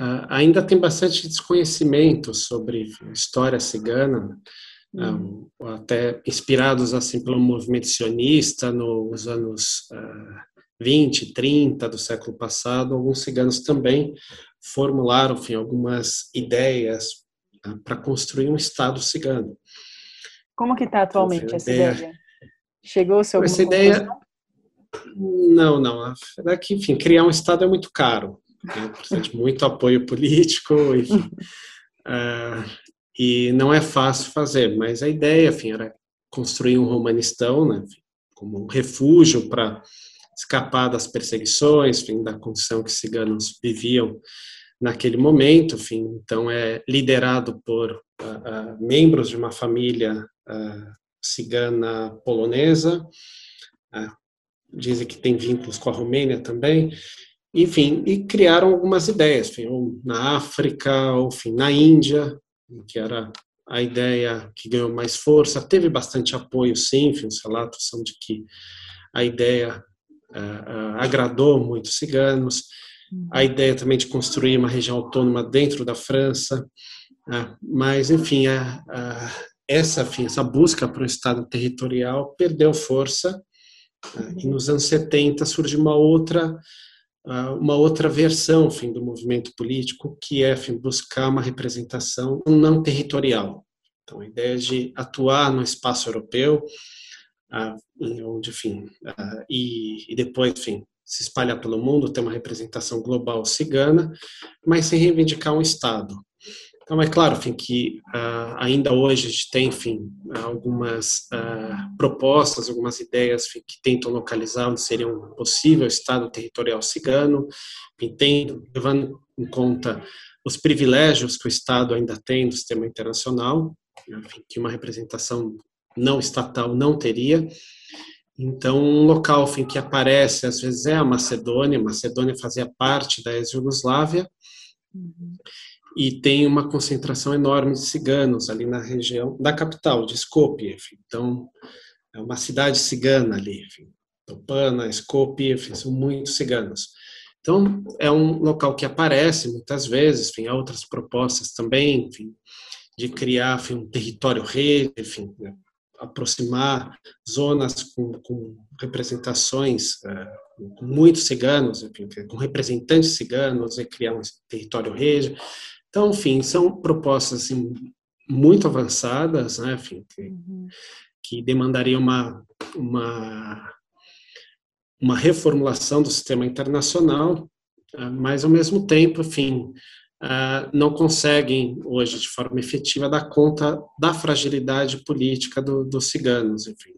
[SPEAKER 3] Uh, ainda tem bastante desconhecimento sobre história cigana, uhum. um, até inspirados assim pelo movimento sionista nos anos uh, 20, 30 do século passado, alguns ciganos também formularam enfim, algumas ideias para construir um Estado cigano.
[SPEAKER 2] Como que está atualmente então, essa ideia? Chegou o seu
[SPEAKER 3] Essa ideia... Não, não. É que, enfim, criar um Estado é muito caro né? precisa de muito apoio político, enfim. Uh, e não é fácil fazer, mas a ideia, enfim, era construir um romanistão, né, como um refúgio para escapar das perseguições, enfim, da condição que ciganos viviam naquele momento, enfim, então é liderado por uh, uh, membros de uma família cigana polonesa, dizem que tem vínculos com a Romênia também, enfim, e criaram algumas ideias, enfim, ou na África, ou enfim, na Índia, que era a ideia que ganhou mais força. Teve bastante apoio, sim, enfim, os relatos são de que a ideia uh, uh, agradou muitos ciganos. A uhum. ideia também de construir uma região autônoma dentro da França, mas, enfim, a, a, essa, essa busca para um Estado territorial perdeu força. e nos anos 70 surgiu uma outra uma outra versão enfim, do movimento político, que é enfim, buscar uma representação não territorial. Então, a ideia de atuar no espaço europeu, onde, enfim, e, e depois, enfim, se espalhar pelo mundo, ter uma representação global cigana, mas sem reivindicar um Estado. Então, é claro enfim, que uh, ainda hoje a gente tem enfim, algumas uh, propostas, algumas ideias enfim, que tentam localizar onde seria um possível Estado territorial cigano, entendo, levando em conta os privilégios que o Estado ainda tem no sistema internacional, enfim, que uma representação não estatal não teria. Então, um local enfim, que aparece, às vezes, é a Macedônia. A Macedônia fazia parte da ex-Yugoslávia. Uhum e tem uma concentração enorme de ciganos ali na região da capital, de Skopje. Então, é uma cidade cigana ali. Topana, Skopje, são muitos ciganos. Então, é um local que aparece muitas vezes, enfim, há outras propostas também, enfim, de criar enfim, um território rede, enfim, né, aproximar zonas com, com representações, uh, com muitos ciganos, enfim, com representantes ciganos, e criar um território rede. Então, enfim, são propostas assim, muito avançadas, né, enfim, que, uhum. que demandaria uma, uma, uma reformulação do sistema internacional, ah, mas ao mesmo tempo, enfim, ah, não conseguem hoje de forma efetiva dar conta da fragilidade política do, dos ciganos, enfim,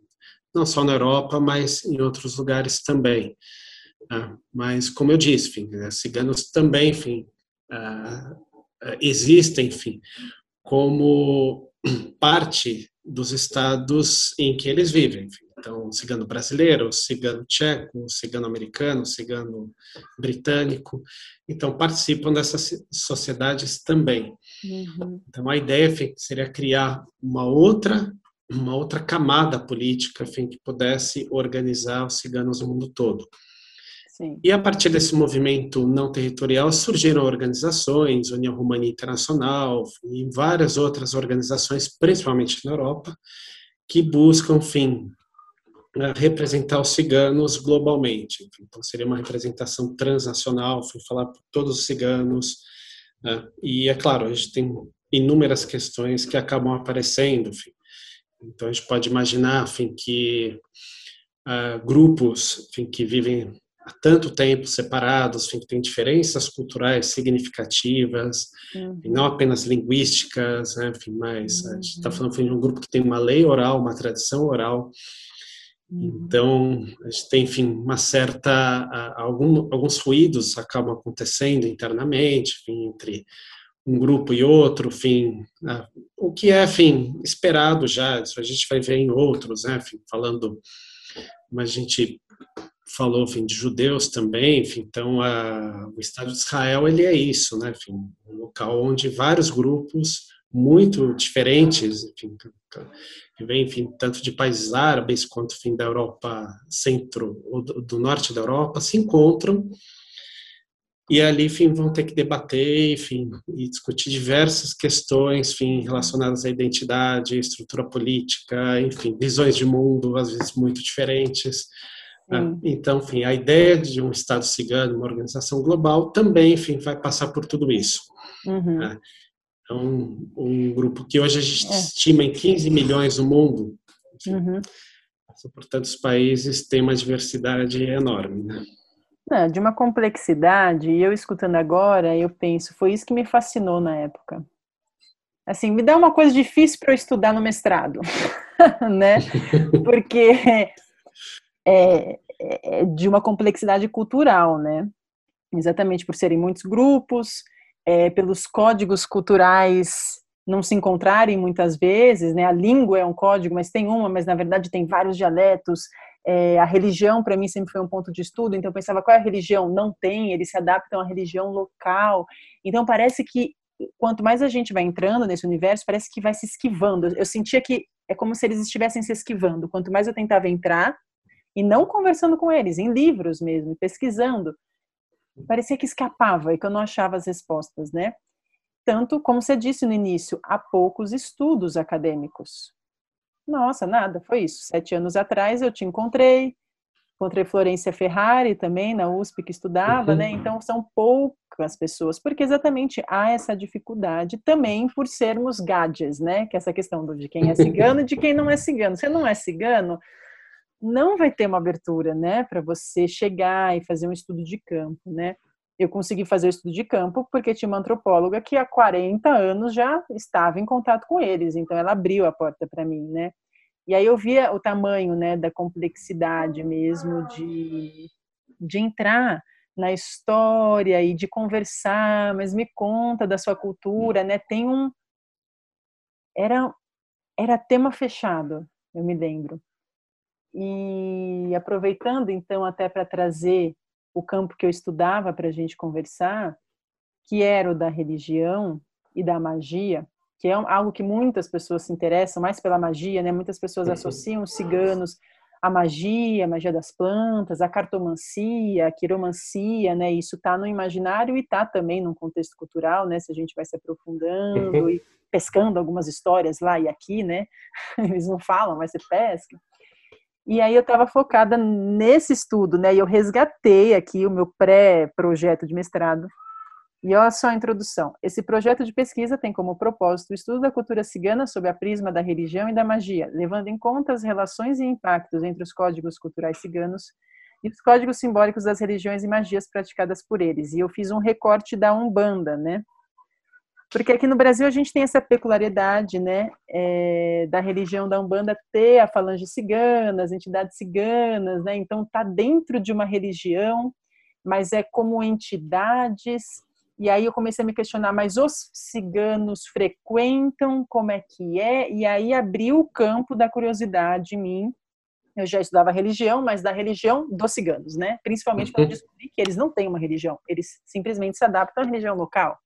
[SPEAKER 3] não só na Europa, mas em outros lugares também. Ah, mas como eu disse, enfim, né, ciganos também, enfim, existem, enfim, como parte dos estados em que eles vivem. Então, cigano brasileiro, cigano tcheco, cigano americano, cigano britânico. Então, participam dessas sociedades também. Uhum. Então, a ideia seria criar uma outra uma outra camada política enfim, que pudesse organizar os ciganos no mundo todo. Sim. E a partir desse movimento não territorial surgiram organizações, União Romana Internacional e várias outras organizações, principalmente na Europa, que buscam, enfim, né, representar os ciganos globalmente. Então seria uma representação transnacional, falar por todos os ciganos. Né? E é claro, a gente tem inúmeras questões que acabam aparecendo. Enfim. Então a gente pode imaginar, enfim, que uh, grupos enfim, que vivem há tanto tempo separados, enfim, que têm diferenças culturais significativas, uhum. e não apenas linguísticas, né, enfim, mas uhum. a gente está uhum. falando de um grupo que tem uma lei oral, uma tradição oral, uhum. então a gente tem, enfim, uma certa, algum, alguns ruídos acabam acontecendo internamente, enfim, entre um grupo e outro, enfim, o que é, enfim, esperado já, isso a gente vai ver em outros, né, enfim, falando, mas a gente falou enfim, de judeus também, enfim, então a, o Estado de Israel ele é isso, né, enfim, um local onde vários grupos muito diferentes, enfim, que vem, enfim, tanto de países árabes quanto, enfim, da Europa centro ou do, do norte da Europa se encontram e ali, enfim, vão ter que debater, enfim, e discutir diversas questões, enfim, relacionadas à identidade, estrutura política, enfim, visões de mundo às vezes muito diferentes. Né? Então, enfim, a ideia de um Estado cigano, uma organização global, também, enfim, vai passar por tudo isso. Uhum. Né? Então, um grupo que hoje a gente é. estima em 15 milhões no mundo, enfim, uhum. por tantos países, tem uma diversidade enorme, né?
[SPEAKER 2] Não, de uma complexidade, e eu escutando agora, eu penso, foi isso que me fascinou na época. Assim, me dá uma coisa difícil para eu estudar no mestrado, né? Porque é, é, é, de uma complexidade cultural, né? Exatamente por serem muitos grupos, é, pelos códigos culturais não se encontrarem muitas vezes, né? A língua é um código, mas tem uma, mas na verdade tem vários dialetos. É, a religião para mim sempre foi um ponto de estudo, então eu pensava qual é a religião? Não tem, eles se adaptam à religião local. Então parece que quanto mais a gente vai entrando nesse universo, parece que vai se esquivando. Eu sentia que é como se eles estivessem se esquivando. Quanto mais eu tentava entrar, e não conversando com eles, em livros mesmo, pesquisando. Parecia que escapava e que eu não achava as respostas, né? Tanto, como você disse no início, há poucos estudos acadêmicos. Nossa, nada, foi isso. Sete anos atrás eu te encontrei, encontrei Florência Ferrari também na USP que estudava, né? uhum. né? Então são poucas pessoas, porque exatamente há essa dificuldade também por sermos gadgets, né? Que é essa questão de quem é cigano e de quem não é cigano. Você não é cigano, não vai ter uma abertura, né, para você chegar e fazer um estudo de campo, né? Eu consegui fazer o estudo de campo porque tinha uma antropóloga que há 40 anos já estava em contato com eles, então ela abriu a porta para mim, né? E aí eu via o tamanho, né, da complexidade mesmo de, de entrar na história e de conversar, mas me conta da sua cultura, né? Tem um era era tema fechado, eu me lembro. E aproveitando então até para trazer o campo que eu estudava para a gente conversar, que era o da religião e da magia, que é algo que muitas pessoas se interessam mais pela magia, né? Muitas pessoas uhum. associam os ciganos à magia, a magia das plantas, a cartomancia, a quiromancia, né? Isso está no imaginário e está também num contexto cultural, né? Se a gente vai se aprofundando uhum. e pescando algumas histórias lá e aqui, né? Eles não falam, mas você pesca. E aí eu estava focada nesse estudo, né? E eu resgatei aqui o meu pré-projeto de mestrado E olha só a introdução. Esse projeto de pesquisa tem como propósito o estudo da cultura cigana sob a prisma da religião e da magia, levando em conta as relações e impactos entre os códigos culturais ciganos e os códigos simbólicos das religiões e magias praticadas por eles. E eu fiz um recorte da Umbanda, né? Porque aqui no Brasil a gente tem essa peculiaridade, né, é, da religião da Umbanda ter a falange cigana, as entidades ciganas, né, então tá dentro de uma religião, mas é como entidades e aí eu comecei a me questionar, mas os ciganos frequentam, como é que é? E aí abriu o campo da curiosidade em mim. Eu já estudava religião, mas da religião dos ciganos, né? Principalmente quando eu uhum. descobri que eles não têm uma religião, eles simplesmente se adaptam à religião local.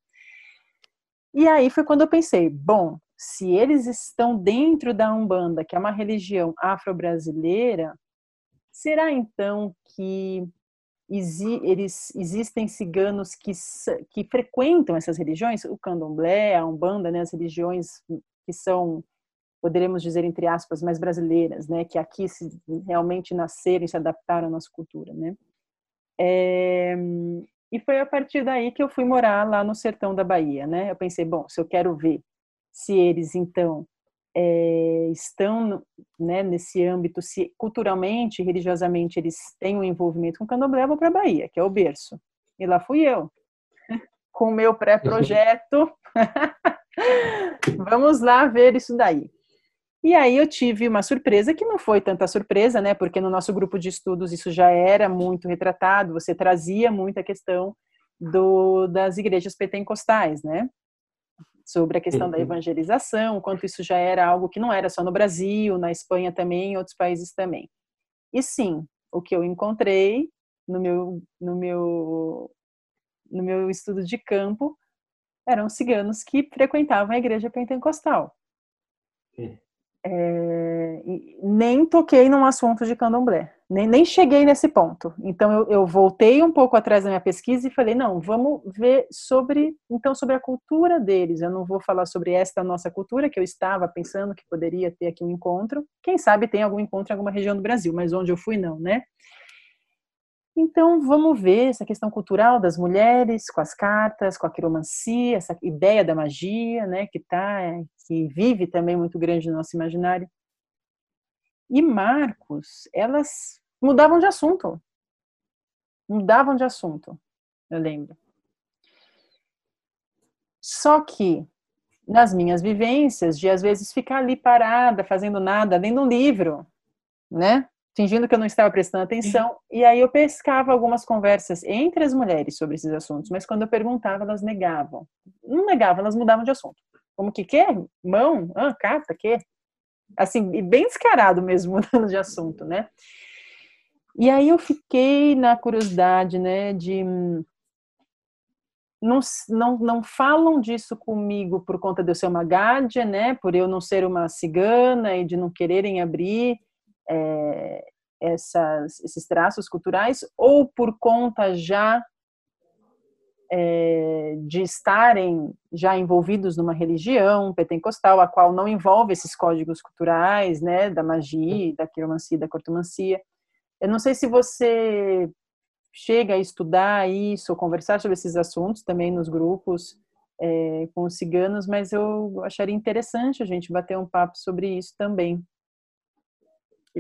[SPEAKER 2] E aí foi quando eu pensei, bom, se eles estão dentro da Umbanda, que é uma religião afro-brasileira, será então que exi, eles, existem ciganos que, que frequentam essas religiões, o candomblé, a umbanda, né, as religiões que são, poderíamos dizer, entre aspas, mais brasileiras, né, que aqui se, realmente nasceram e se adaptaram à nossa cultura, né. É, e foi a partir daí que eu fui morar lá no sertão da Bahia, né. Eu pensei, bom, se eu quero ver se eles, então, é, estão né, nesse âmbito, se culturalmente, religiosamente, eles têm um envolvimento com o candomblé, eu vou para a Bahia, que é o berço. E lá fui eu, com o meu pré-projeto. Vamos lá ver isso daí. E aí eu tive uma surpresa que não foi tanta surpresa, né? Porque no nosso grupo de estudos isso já era muito retratado, você trazia muita questão do, das igrejas pentecostais, né? sobre a questão uhum. da evangelização, quanto isso já era algo que não era só no Brasil, na Espanha também, em outros países também. E sim, o que eu encontrei no meu no meu no meu estudo de campo eram ciganos que frequentavam a igreja pentecostal. Uhum. É, nem toquei num assunto de candomblé, nem, nem cheguei nesse ponto. Então eu, eu, voltei um pouco atrás da minha pesquisa e falei, não, vamos ver sobre, então sobre a cultura deles. Eu não vou falar sobre esta nossa cultura que eu estava pensando que poderia ter aqui um encontro. Quem sabe tem algum encontro em alguma região do Brasil, mas onde eu fui não, né? Então, vamos ver essa questão cultural das mulheres com as cartas, com a quiromancia, essa ideia da magia, né, que tá, que vive também muito grande no nosso imaginário. E Marcos, elas mudavam de assunto. Mudavam de assunto, eu lembro. Só que nas minhas vivências, de às vezes ficar ali parada, fazendo nada, lendo um livro, né? Fingindo que eu não estava prestando atenção, e aí eu pescava algumas conversas entre as mulheres sobre esses assuntos, mas quando eu perguntava, elas negavam. Não negavam, elas mudavam de assunto. Como que quê? Mão? Ah, carta, quê? Assim, bem descarado mesmo, mudando de assunto, né? E aí eu fiquei na curiosidade, né, de não, não, não falam disso comigo por conta de eu ser uma gádia, né, por eu não ser uma cigana e de não quererem abrir é, essas, esses traços culturais, ou por conta já é, de estarem já envolvidos numa religião pentecostal, a qual não envolve esses códigos culturais, né, da magia, da quiromancia, da cortomancia. Eu não sei se você chega a estudar isso, ou conversar sobre esses assuntos também nos grupos é, com os ciganos, mas eu acharia interessante a gente bater um papo sobre isso também.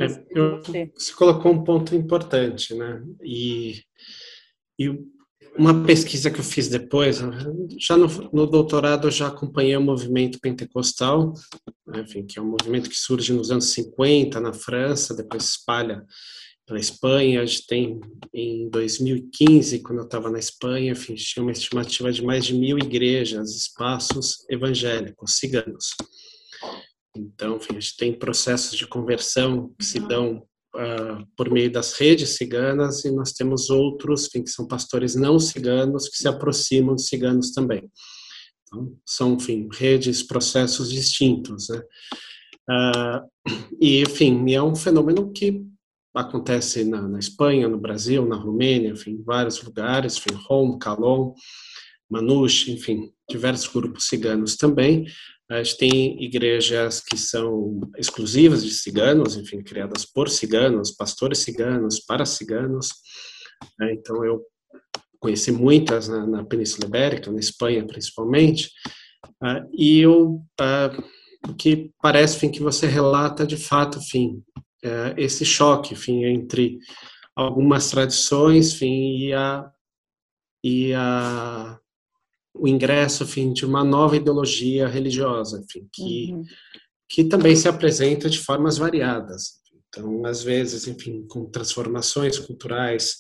[SPEAKER 3] É, eu, você colocou um ponto importante, né? E, e uma pesquisa que eu fiz depois, já no, no doutorado eu já acompanhei o movimento pentecostal, enfim, que é um movimento que surge nos anos 50 na França, depois se espalha pela Espanha. A gente tem em 2015, quando eu estava na Espanha, enfim, tinha uma estimativa de mais de mil igrejas, espaços evangélicos, ciganos. Então, enfim, a gente tem processos de conversão que se dão uh, por meio das redes ciganas e nós temos outros, enfim, que são pastores não ciganos que se aproximam de ciganos também. Então, são, enfim, redes, processos distintos, né? Uh, e, enfim, é um fenômeno que acontece na, na, Espanha, no Brasil, na Romênia, enfim, em vários lugares, enfim, Rom, Calon, Manouche, enfim, diversos grupos ciganos também, gente tem igrejas que são exclusivas de ciganos, enfim, criadas por ciganos, pastores ciganos, para ciganos. Né? Então, eu conheci muitas na, na Península Ibérica, na Espanha principalmente, uh, e eu, uh, o que parece, enfim, que você relata de fato, enfim, uh, esse choque, enfim, entre algumas tradições, enfim, e a e a o ingresso, enfim, de uma nova ideologia religiosa, enfim, que uhum. que também se apresenta de formas variadas. Então, às vezes, enfim, com transformações culturais,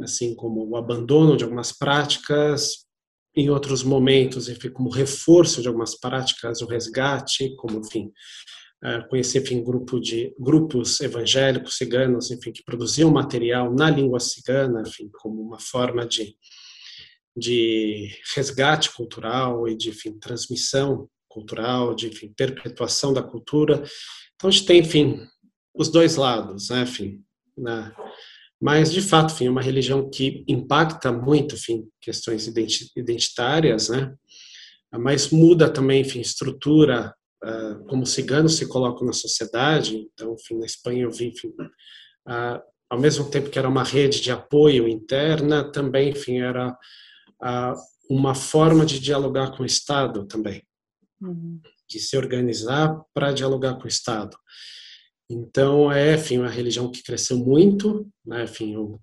[SPEAKER 3] assim como o abandono de algumas práticas, em outros momentos, enfim, como reforço de algumas práticas, o resgate, como, enfim, eh, conhecer, enfim, grupo de grupos evangélicos ciganos, enfim, que produziam material na língua cigana, enfim, como uma forma de de resgate cultural e de enfim, transmissão cultural, de enfim, perpetuação da cultura. Então a gente tem, enfim, os dois lados, né, enfim, né? Mas de fato, enfim, é uma religião que impacta muito, enfim, questões identitárias, né? Mas muda também, enfim, estrutura uh, como ciganos se colocam na sociedade. Então, enfim, na Espanha eu vi, enfim, uh, ao mesmo tempo que era uma rede de apoio interna, também, enfim, era uma forma de dialogar com o Estado também, uhum. de se organizar para dialogar com o Estado. Então, é, enfim, uma religião que cresceu muito, né, enfim, o,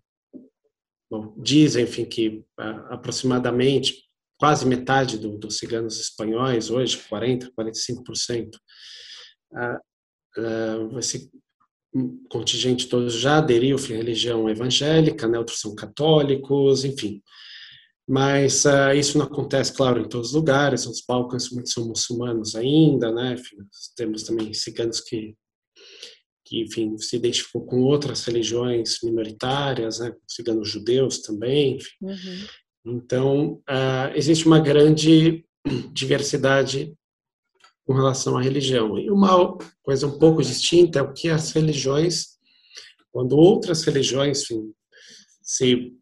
[SPEAKER 3] bom, dizem, enfim, que aproximadamente quase metade do, dos ciganos espanhóis hoje, 40, 45%, uh, uh, esse contingente todo já aderiu à religião evangélica, né, outros são católicos, enfim. Mas uh, isso não acontece, claro, em todos os lugares. Os Balcãs muitos são muçulmanos ainda, né? Enfim, temos também ciganos que que, enfim, se identificam com outras religiões minoritárias, né, ciganos judeus também. Uhum. Então, uh, existe uma grande diversidade com relação à religião. E uma coisa um pouco distinta é o que as religiões, quando outras religiões, enfim, se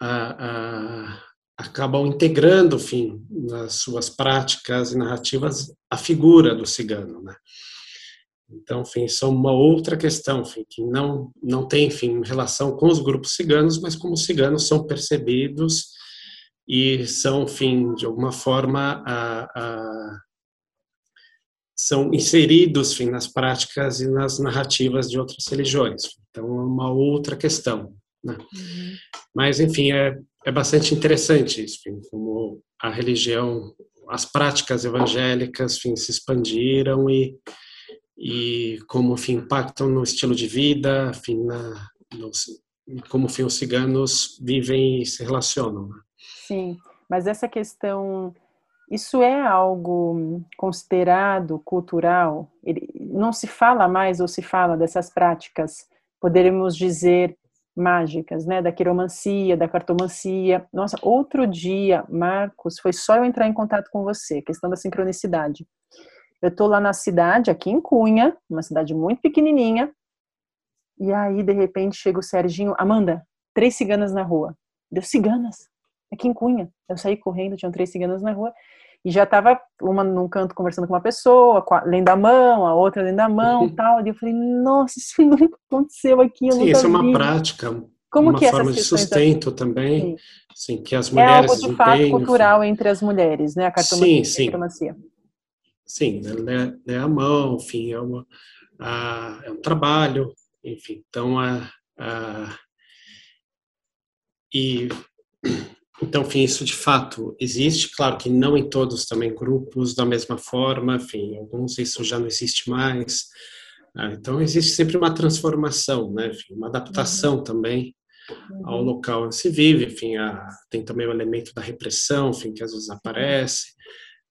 [SPEAKER 3] uh, uh, acabam integrando, enfim, nas suas práticas e narrativas, a figura do cigano, né? Então, enfim, isso é uma outra questão, enfim, que não, não tem, enfim, relação com os grupos ciganos, mas como os ciganos são percebidos e são, enfim, de alguma forma, a, a, são inseridos, enfim, nas práticas e nas narrativas de outras religiões. Então, é uma outra questão, né? Uhum. Mas, enfim, é, é bastante interessante isso, enfim, como a religião, as práticas evangélicas, enfim, se expandiram e e como enfim, impactam no estilo de vida, enfim, na, no, como enfim, os ciganos vivem e se relacionam. Né?
[SPEAKER 2] Sim, mas essa questão, isso é algo considerado cultural? Ele, não se fala mais ou se fala dessas práticas, poderíamos dizer, mágicas, né, da quiromancia, da cartomancia. Nossa, outro dia, Marcos, foi só eu entrar em contato com você, questão da sincronicidade. Eu tô lá na cidade, aqui em Cunha, uma cidade muito pequenininha, e aí, de repente, chega o Serginho, Amanda, três ciganas na rua. Deu ciganas, aqui em Cunha. Eu saí correndo, tinham três ciganas na rua, e já tava uma num canto conversando com uma pessoa, lendo a mão, a outra lendo a mão, uhum. tal. E eu falei, nossa, isso nunca aconteceu aqui.
[SPEAKER 3] Sim, isso é uma prática. Como uma que é forma de sustento também, sim. sim. que as mulheres
[SPEAKER 2] É algo de fato cultural enfim. entre as mulheres, né? A cartomancia sim, sim.
[SPEAKER 3] Sim, né, é a mão, enfim, é, uma, a, é um trabalho, enfim, então a, a, e então, enfim, isso de fato existe, claro que não em todos também grupos da mesma forma, enfim, alguns isso já não existe mais, ah, então existe sempre uma transformação, né, enfim, uma adaptação uhum. também ao uhum. local onde se vive, enfim, a, tem também o elemento da repressão, enfim, que às vezes aparece,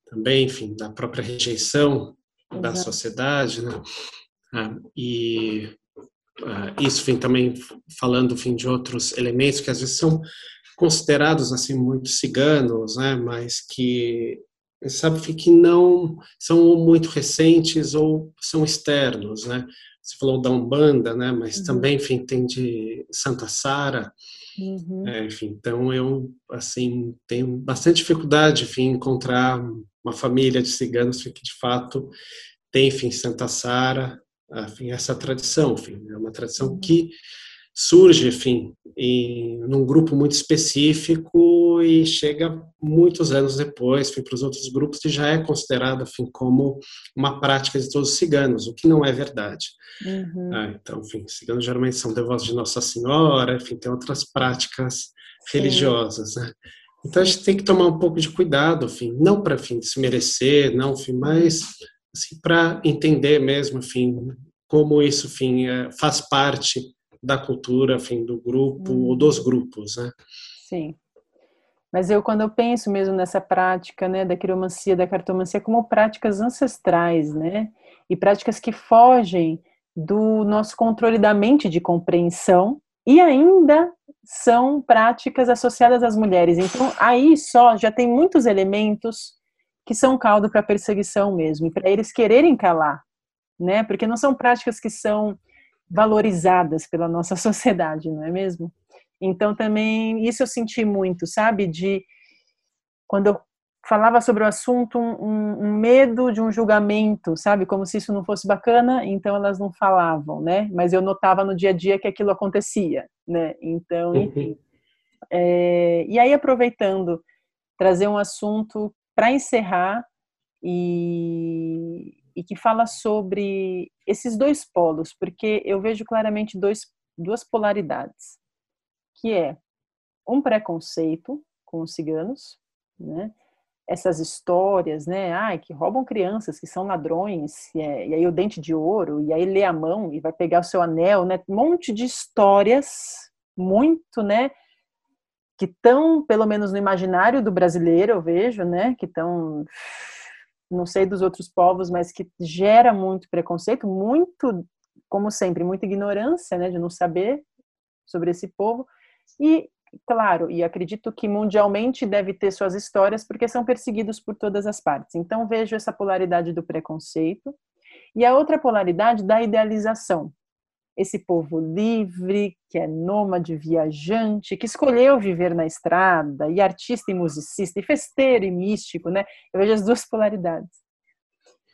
[SPEAKER 3] também, enfim, da própria rejeição Exato. da sociedade, né? Ah, e ah, isso, enfim, também falando, enfim, de outros elementos que às vezes são considerados assim muito ciganos, né? Mas que sabe que não são muito recentes ou são externos, né? Você falou da Umbanda, né? Mas uhum. também, enfim, tem de Santa Sara, Uhum. É, enfim, então eu assim tenho bastante dificuldade enfim, em encontrar uma família de ciganos que de fato tem enfim Santa Sara, enfim, essa tradição, enfim, é uma tradição uhum. que surge, enfim, em num grupo muito específico e chega muitos anos depois, para os outros grupos e já é considerado, enfim, como uma prática de todos os ciganos, o que não é verdade. Uhum. Ah, então, enfim, ciganos geralmente são devotos de Nossa Senhora, enfim, tem outras práticas religiosas, né? Então a gente tem que tomar um pouco de cuidado, enfim, não para se merecer, não, enfim, mas assim, para entender mesmo, enfim, como isso, enfim, é, faz parte da cultura, enfim, do grupo hum. ou dos grupos, né?
[SPEAKER 2] Sim. Mas eu, quando eu penso mesmo nessa prática, né, da quiromancia, da cartomancia, como práticas ancestrais, né, e práticas que fogem do nosso controle da mente de compreensão e ainda são práticas associadas às mulheres. Então, aí só já tem muitos elementos que são caldo para perseguição mesmo, e para eles quererem calar, né? Porque não são práticas que são valorizadas pela nossa sociedade, não é mesmo? Então também isso eu senti muito, sabe? De quando eu falava sobre o assunto, um, um, medo de um julgamento, sabe? Como se isso não fosse bacana, então elas não falavam, né? Mas eu notava no dia a dia que aquilo acontecia, né? Então, uhum. enfim. É, e aí, aproveitando, trazer um assunto para encerrar e, e que fala sobre esses dois polos, porque eu vejo claramente dois, duas polaridades, que é um preconceito com os ciganos, né? essas histórias, né? Ai, que roubam crianças, que são ladrões, e, é, e, aí o dente de ouro, e aí lê a mão e vai pegar o seu anel, né? Um monte de histórias muito, né? Que estão, pelo menos no imaginário do brasileiro, eu vejo, né? Que estão não sei dos outros povos, mas que gera muito preconceito, muito, como sempre, muita ignorância, né, de não saber sobre esse povo. E, claro, e acredito que mundialmente deve ter suas histórias, porque são perseguidos por todas as partes. Então, vejo essa polaridade do preconceito e a outra polaridade da idealização, esse povo livre, que é nômade, viajante, que escolheu viver na estrada, e artista e musicista, e festeiro e místico, né? Eu vejo as duas polaridades.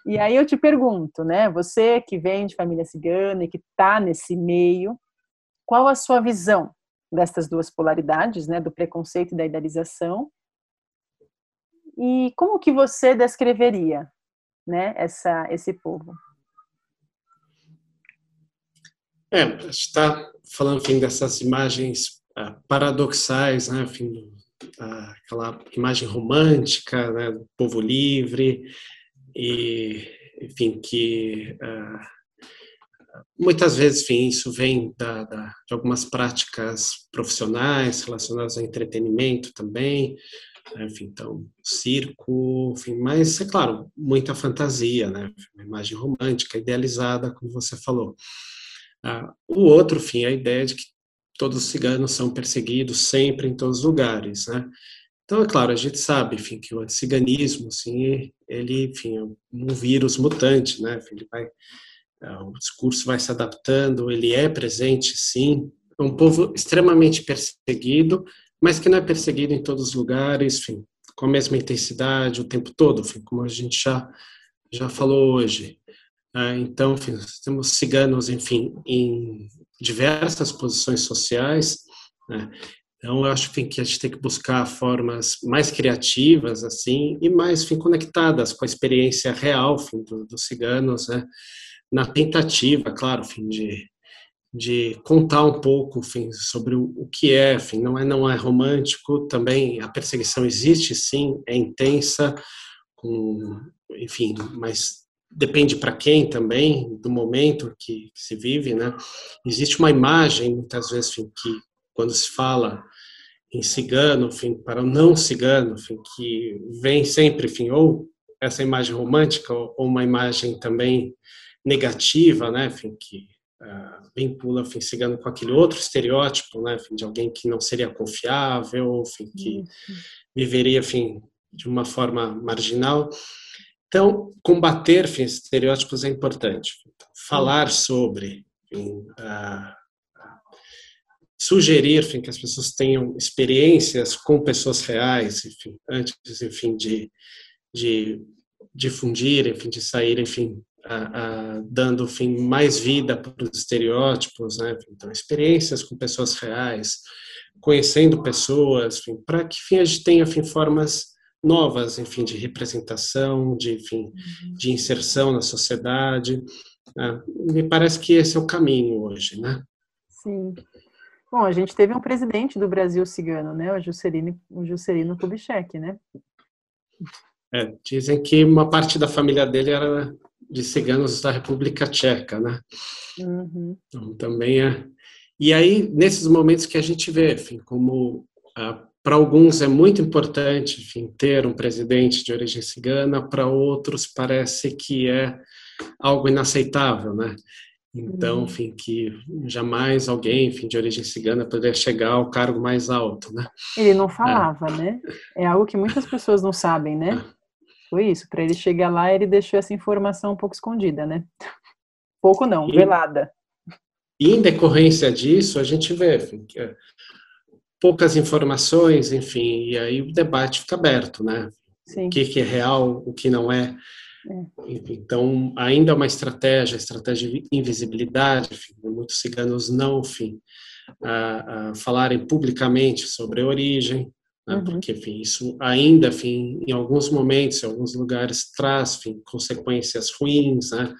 [SPEAKER 2] E aí eu te pergunto, né? Você que vem de família cigana e que está nesse meio, qual a sua visão destas duas polaridades, né? Do preconceito e da idealização? E como que você descreveria, né? Essa, esse povo?
[SPEAKER 3] É, está falando enfim, dessas imagens uh, paradoxais, né, enfim, uh, aquela imagem romântica, né, do povo livre e, enfim, que uh, muitas vezes, enfim, isso vem da, da, de algumas práticas profissionais relacionadas ao entretenimento também, né, enfim, então, circo, enfim, mas, é claro, muita fantasia, né, uma imagem romântica, idealizada, como você falou. Ah, o outro, fim, é a ideia de que todos os ciganos são perseguidos sempre em todos os lugares, né? Então, é claro, a gente sabe, enfim, que o ciganismo, assim, ele, enfim, é um vírus mutante, né? Ele vai, ah, o discurso vai se adaptando, ele é presente, sim. É um povo extremamente perseguido, mas que não é perseguido em todos os lugares, enfim, com a mesma intensidade o tempo todo, enfim, como a gente já já falou hoje. Ah, então, enfim, temos ciganos, enfim, em diversas posições sociais. Né? Então, eu acho enfim, que a gente tem que buscar formas mais criativas, assim, e mais enfim, conectadas com a experiência real enfim, dos do ciganos, né? na tentativa, claro, enfim, de, de contar um pouco enfim, sobre o, o que é, enfim, não é não é romântico, também a perseguição existe, sim, é intensa, com, enfim, mas depende para quem também, do momento que, que, se vive, né? Existe uma imagem, muitas vezes, enfim, que quando se fala em cigano, enfim, para o não cigano, enfim, que vem sempre, enfim, ou essa imagem romântica ou uma imagem também negativa, né, enfim, que uh, vincula, enfim, cigano com aquele outro estereótipo, né, enfim, de alguém que não seria confiável, enfim, que viveria, enfim, de uma forma marginal. Então, combater estereótipos é importante. Falar sobre, enfim, uh, sugerir enfim, que as pessoas tenham experiências com pessoas reais, enfim, antes enfim, de, de difundir, enfim, de sair enfim, dando enfim, mais vida para os estereótipos, né? então experiências com pessoas reais, conhecendo pessoas, para que enfim, a gente tenha enfim, formas novas, enfim, de representação, de enfim, uhum. de inserção na sociedade. Né? Me parece que esse é o caminho hoje, né?
[SPEAKER 2] Sim. Bom, a gente teve um presidente do Brasil cigano, né? O Juscelino, o Juscelino Kubitschek, né?
[SPEAKER 3] É, dizem que uma parte da família dele era de ciganos da República Tcheca, né? Uhum. Então, também é. E aí, nesses momentos que a gente vê, enfim, como ah, para alguns é muito importante, enfim, ter um presidente de origem cigana, para outros parece que é algo inaceitável, né? Então, uhum. enfim, que jamais alguém, enfim, de origem cigana poderia chegar ao cargo mais alto, né?
[SPEAKER 2] Ele não falava, é. né? É algo que muitas pessoas não sabem, né? É. Foi isso. Para ele chegar lá, ele deixou essa informação um pouco escondida, né? Pouco não, e, velada.
[SPEAKER 3] E em decorrência disso, a gente vê enfim, que é poucas informações, enfim, e aí o debate fica aberto, né? Sim. O que, que é real, o que não é. é. Então, ainda é uma estratégia, estratégia de invisibilidade, enfim, muitos ciganos não, enfim, a, a falarem publicamente sobre a origem, né? Uhum. Porque, enfim, isso ainda, enfim, em alguns momentos, em alguns lugares, traz, enfim, consequências ruins, né?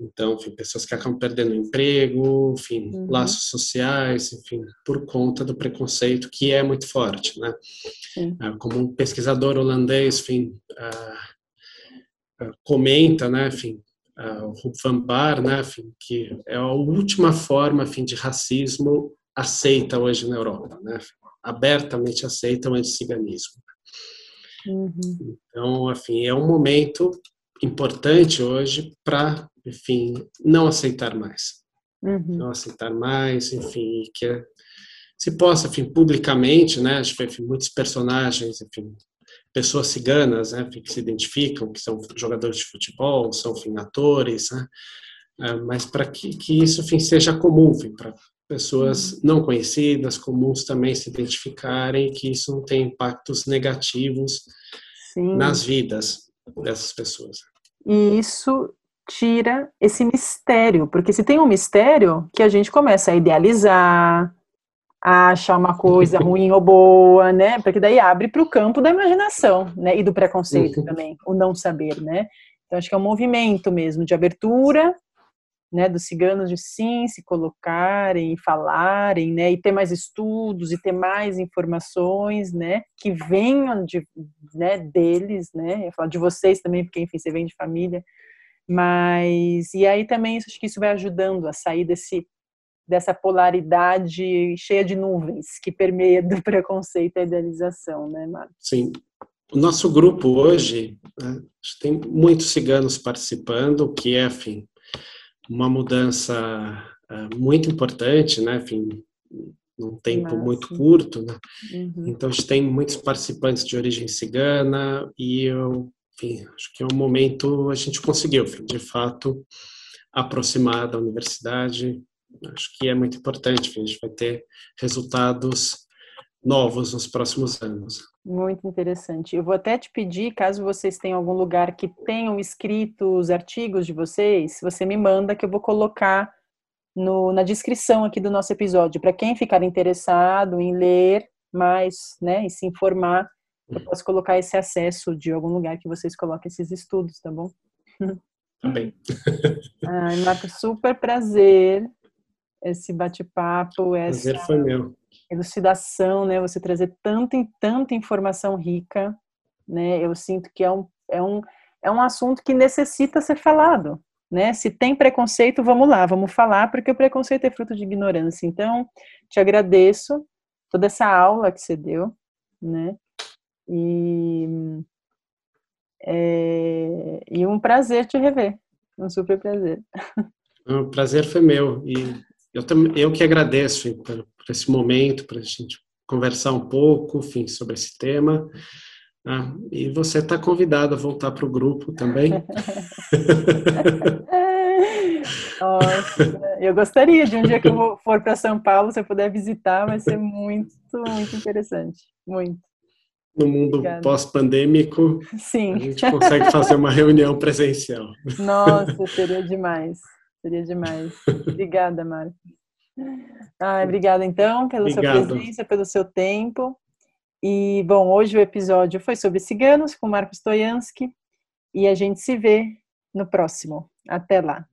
[SPEAKER 3] Então, enfim, pessoas que acabam perdendo emprego, enfim, uhum. laços sociais, enfim, por conta do preconceito que é muito forte, né? Ah, como um pesquisador holandês, enfim, uh, uh, comenta, né, enfim, uh, o van Bar, né, enfim, que é a última forma, enfim, de racismo aceita hoje na Europa, né? abertamente aceitam o anticiganismo. Uhum. Então, enfim, é um momento importante hoje para, enfim, não aceitar mais. Uhum. Não aceitar mais, enfim, que se possa, enfim, publicamente, né, a gente vê muitos personagens, enfim, pessoas ciganas, né, que se identificam, que são jogadores de futebol, são, enfim, atores, né, é, mas para que, que isso, enfim, seja comum, para pessoas não conhecidas, comuns também se identificarem, que isso não tem impactos negativos Sim. nas vidas dessas pessoas.
[SPEAKER 2] E isso tira esse mistério, porque se tem um mistério que a gente começa a idealizar, a achar uma coisa ruim ou boa, né? Porque daí abre para o campo da imaginação, né? E do preconceito uhum. também, o não saber, né? Então acho que é um movimento mesmo de abertura né, dos ciganos de sim se colocarem falarem, né, e ter mais estudos e ter mais informações, né, que venham de, né, deles, né, eu falo de vocês também, porque enfim, você vem de família, mas e aí também acho que isso vai ajudando a sair desse dessa polaridade cheia de nuvens que permeia do preconceito e a idealização, né, Marcos?
[SPEAKER 3] Sim. O nosso grupo hoje né, tem muitos ciganos participando, o que é, enfim, uma mudança uh, muito importante, né? Enfim, num tempo muito curto, né? Uhum. Então a gente tem muitos participantes de origem cigana e eu, enfim, acho que é um momento a gente conseguiu, de fato, aproximar da universidade. Acho que é muito importante, a gente vai ter resultados novos nos próximos anos.
[SPEAKER 2] Muito interessante. Eu vou até te pedir, caso vocês tenham algum lugar que tenham escrito os artigos de vocês, você me manda que eu vou colocar no, na descrição aqui do nosso episódio. Para quem ficar interessado em ler mais, né, e se informar, eu posso colocar esse acesso de algum lugar que vocês coloquem esses estudos, tá bom?
[SPEAKER 3] Também.
[SPEAKER 2] Ai, Marcos, super prazer esse bate-papo. Essa...
[SPEAKER 3] Prazer foi meu
[SPEAKER 2] elucidação, né? Você trazer tanta tanta informação rica, né? Eu sinto que é um, é um, é um assunto que necessita ser falado, né? Se tem preconceito, vamos lá, vamos falar, porque o preconceito é fruto de ignorância. Então, te agradeço toda essa aula que você deu, né? E, é, e um prazer te rever, um super prazer.
[SPEAKER 3] O prazer foi meu e eu, eu que agradeço por, por esse momento, para a gente conversar um pouco, enfim, sobre esse tema. Ah, e você está convidado a voltar para o grupo também.
[SPEAKER 2] Nossa, eu gostaria de um dia que eu for para São Paulo, se eu puder visitar, vai ser muito, muito interessante. Muito.
[SPEAKER 3] No mundo pós-pandêmico,
[SPEAKER 2] Sim.
[SPEAKER 3] a gente consegue fazer uma reunião presencial.
[SPEAKER 2] Nossa, seria demais. Seria demais. Obrigada, Marcos. Ah, obrigada, então, pela
[SPEAKER 3] Obrigado.
[SPEAKER 2] sua presença, pelo seu tempo. E, bom, hoje o episódio foi sobre ciganos com Marcos Toyansky e a gente se vê no próximo. Até lá.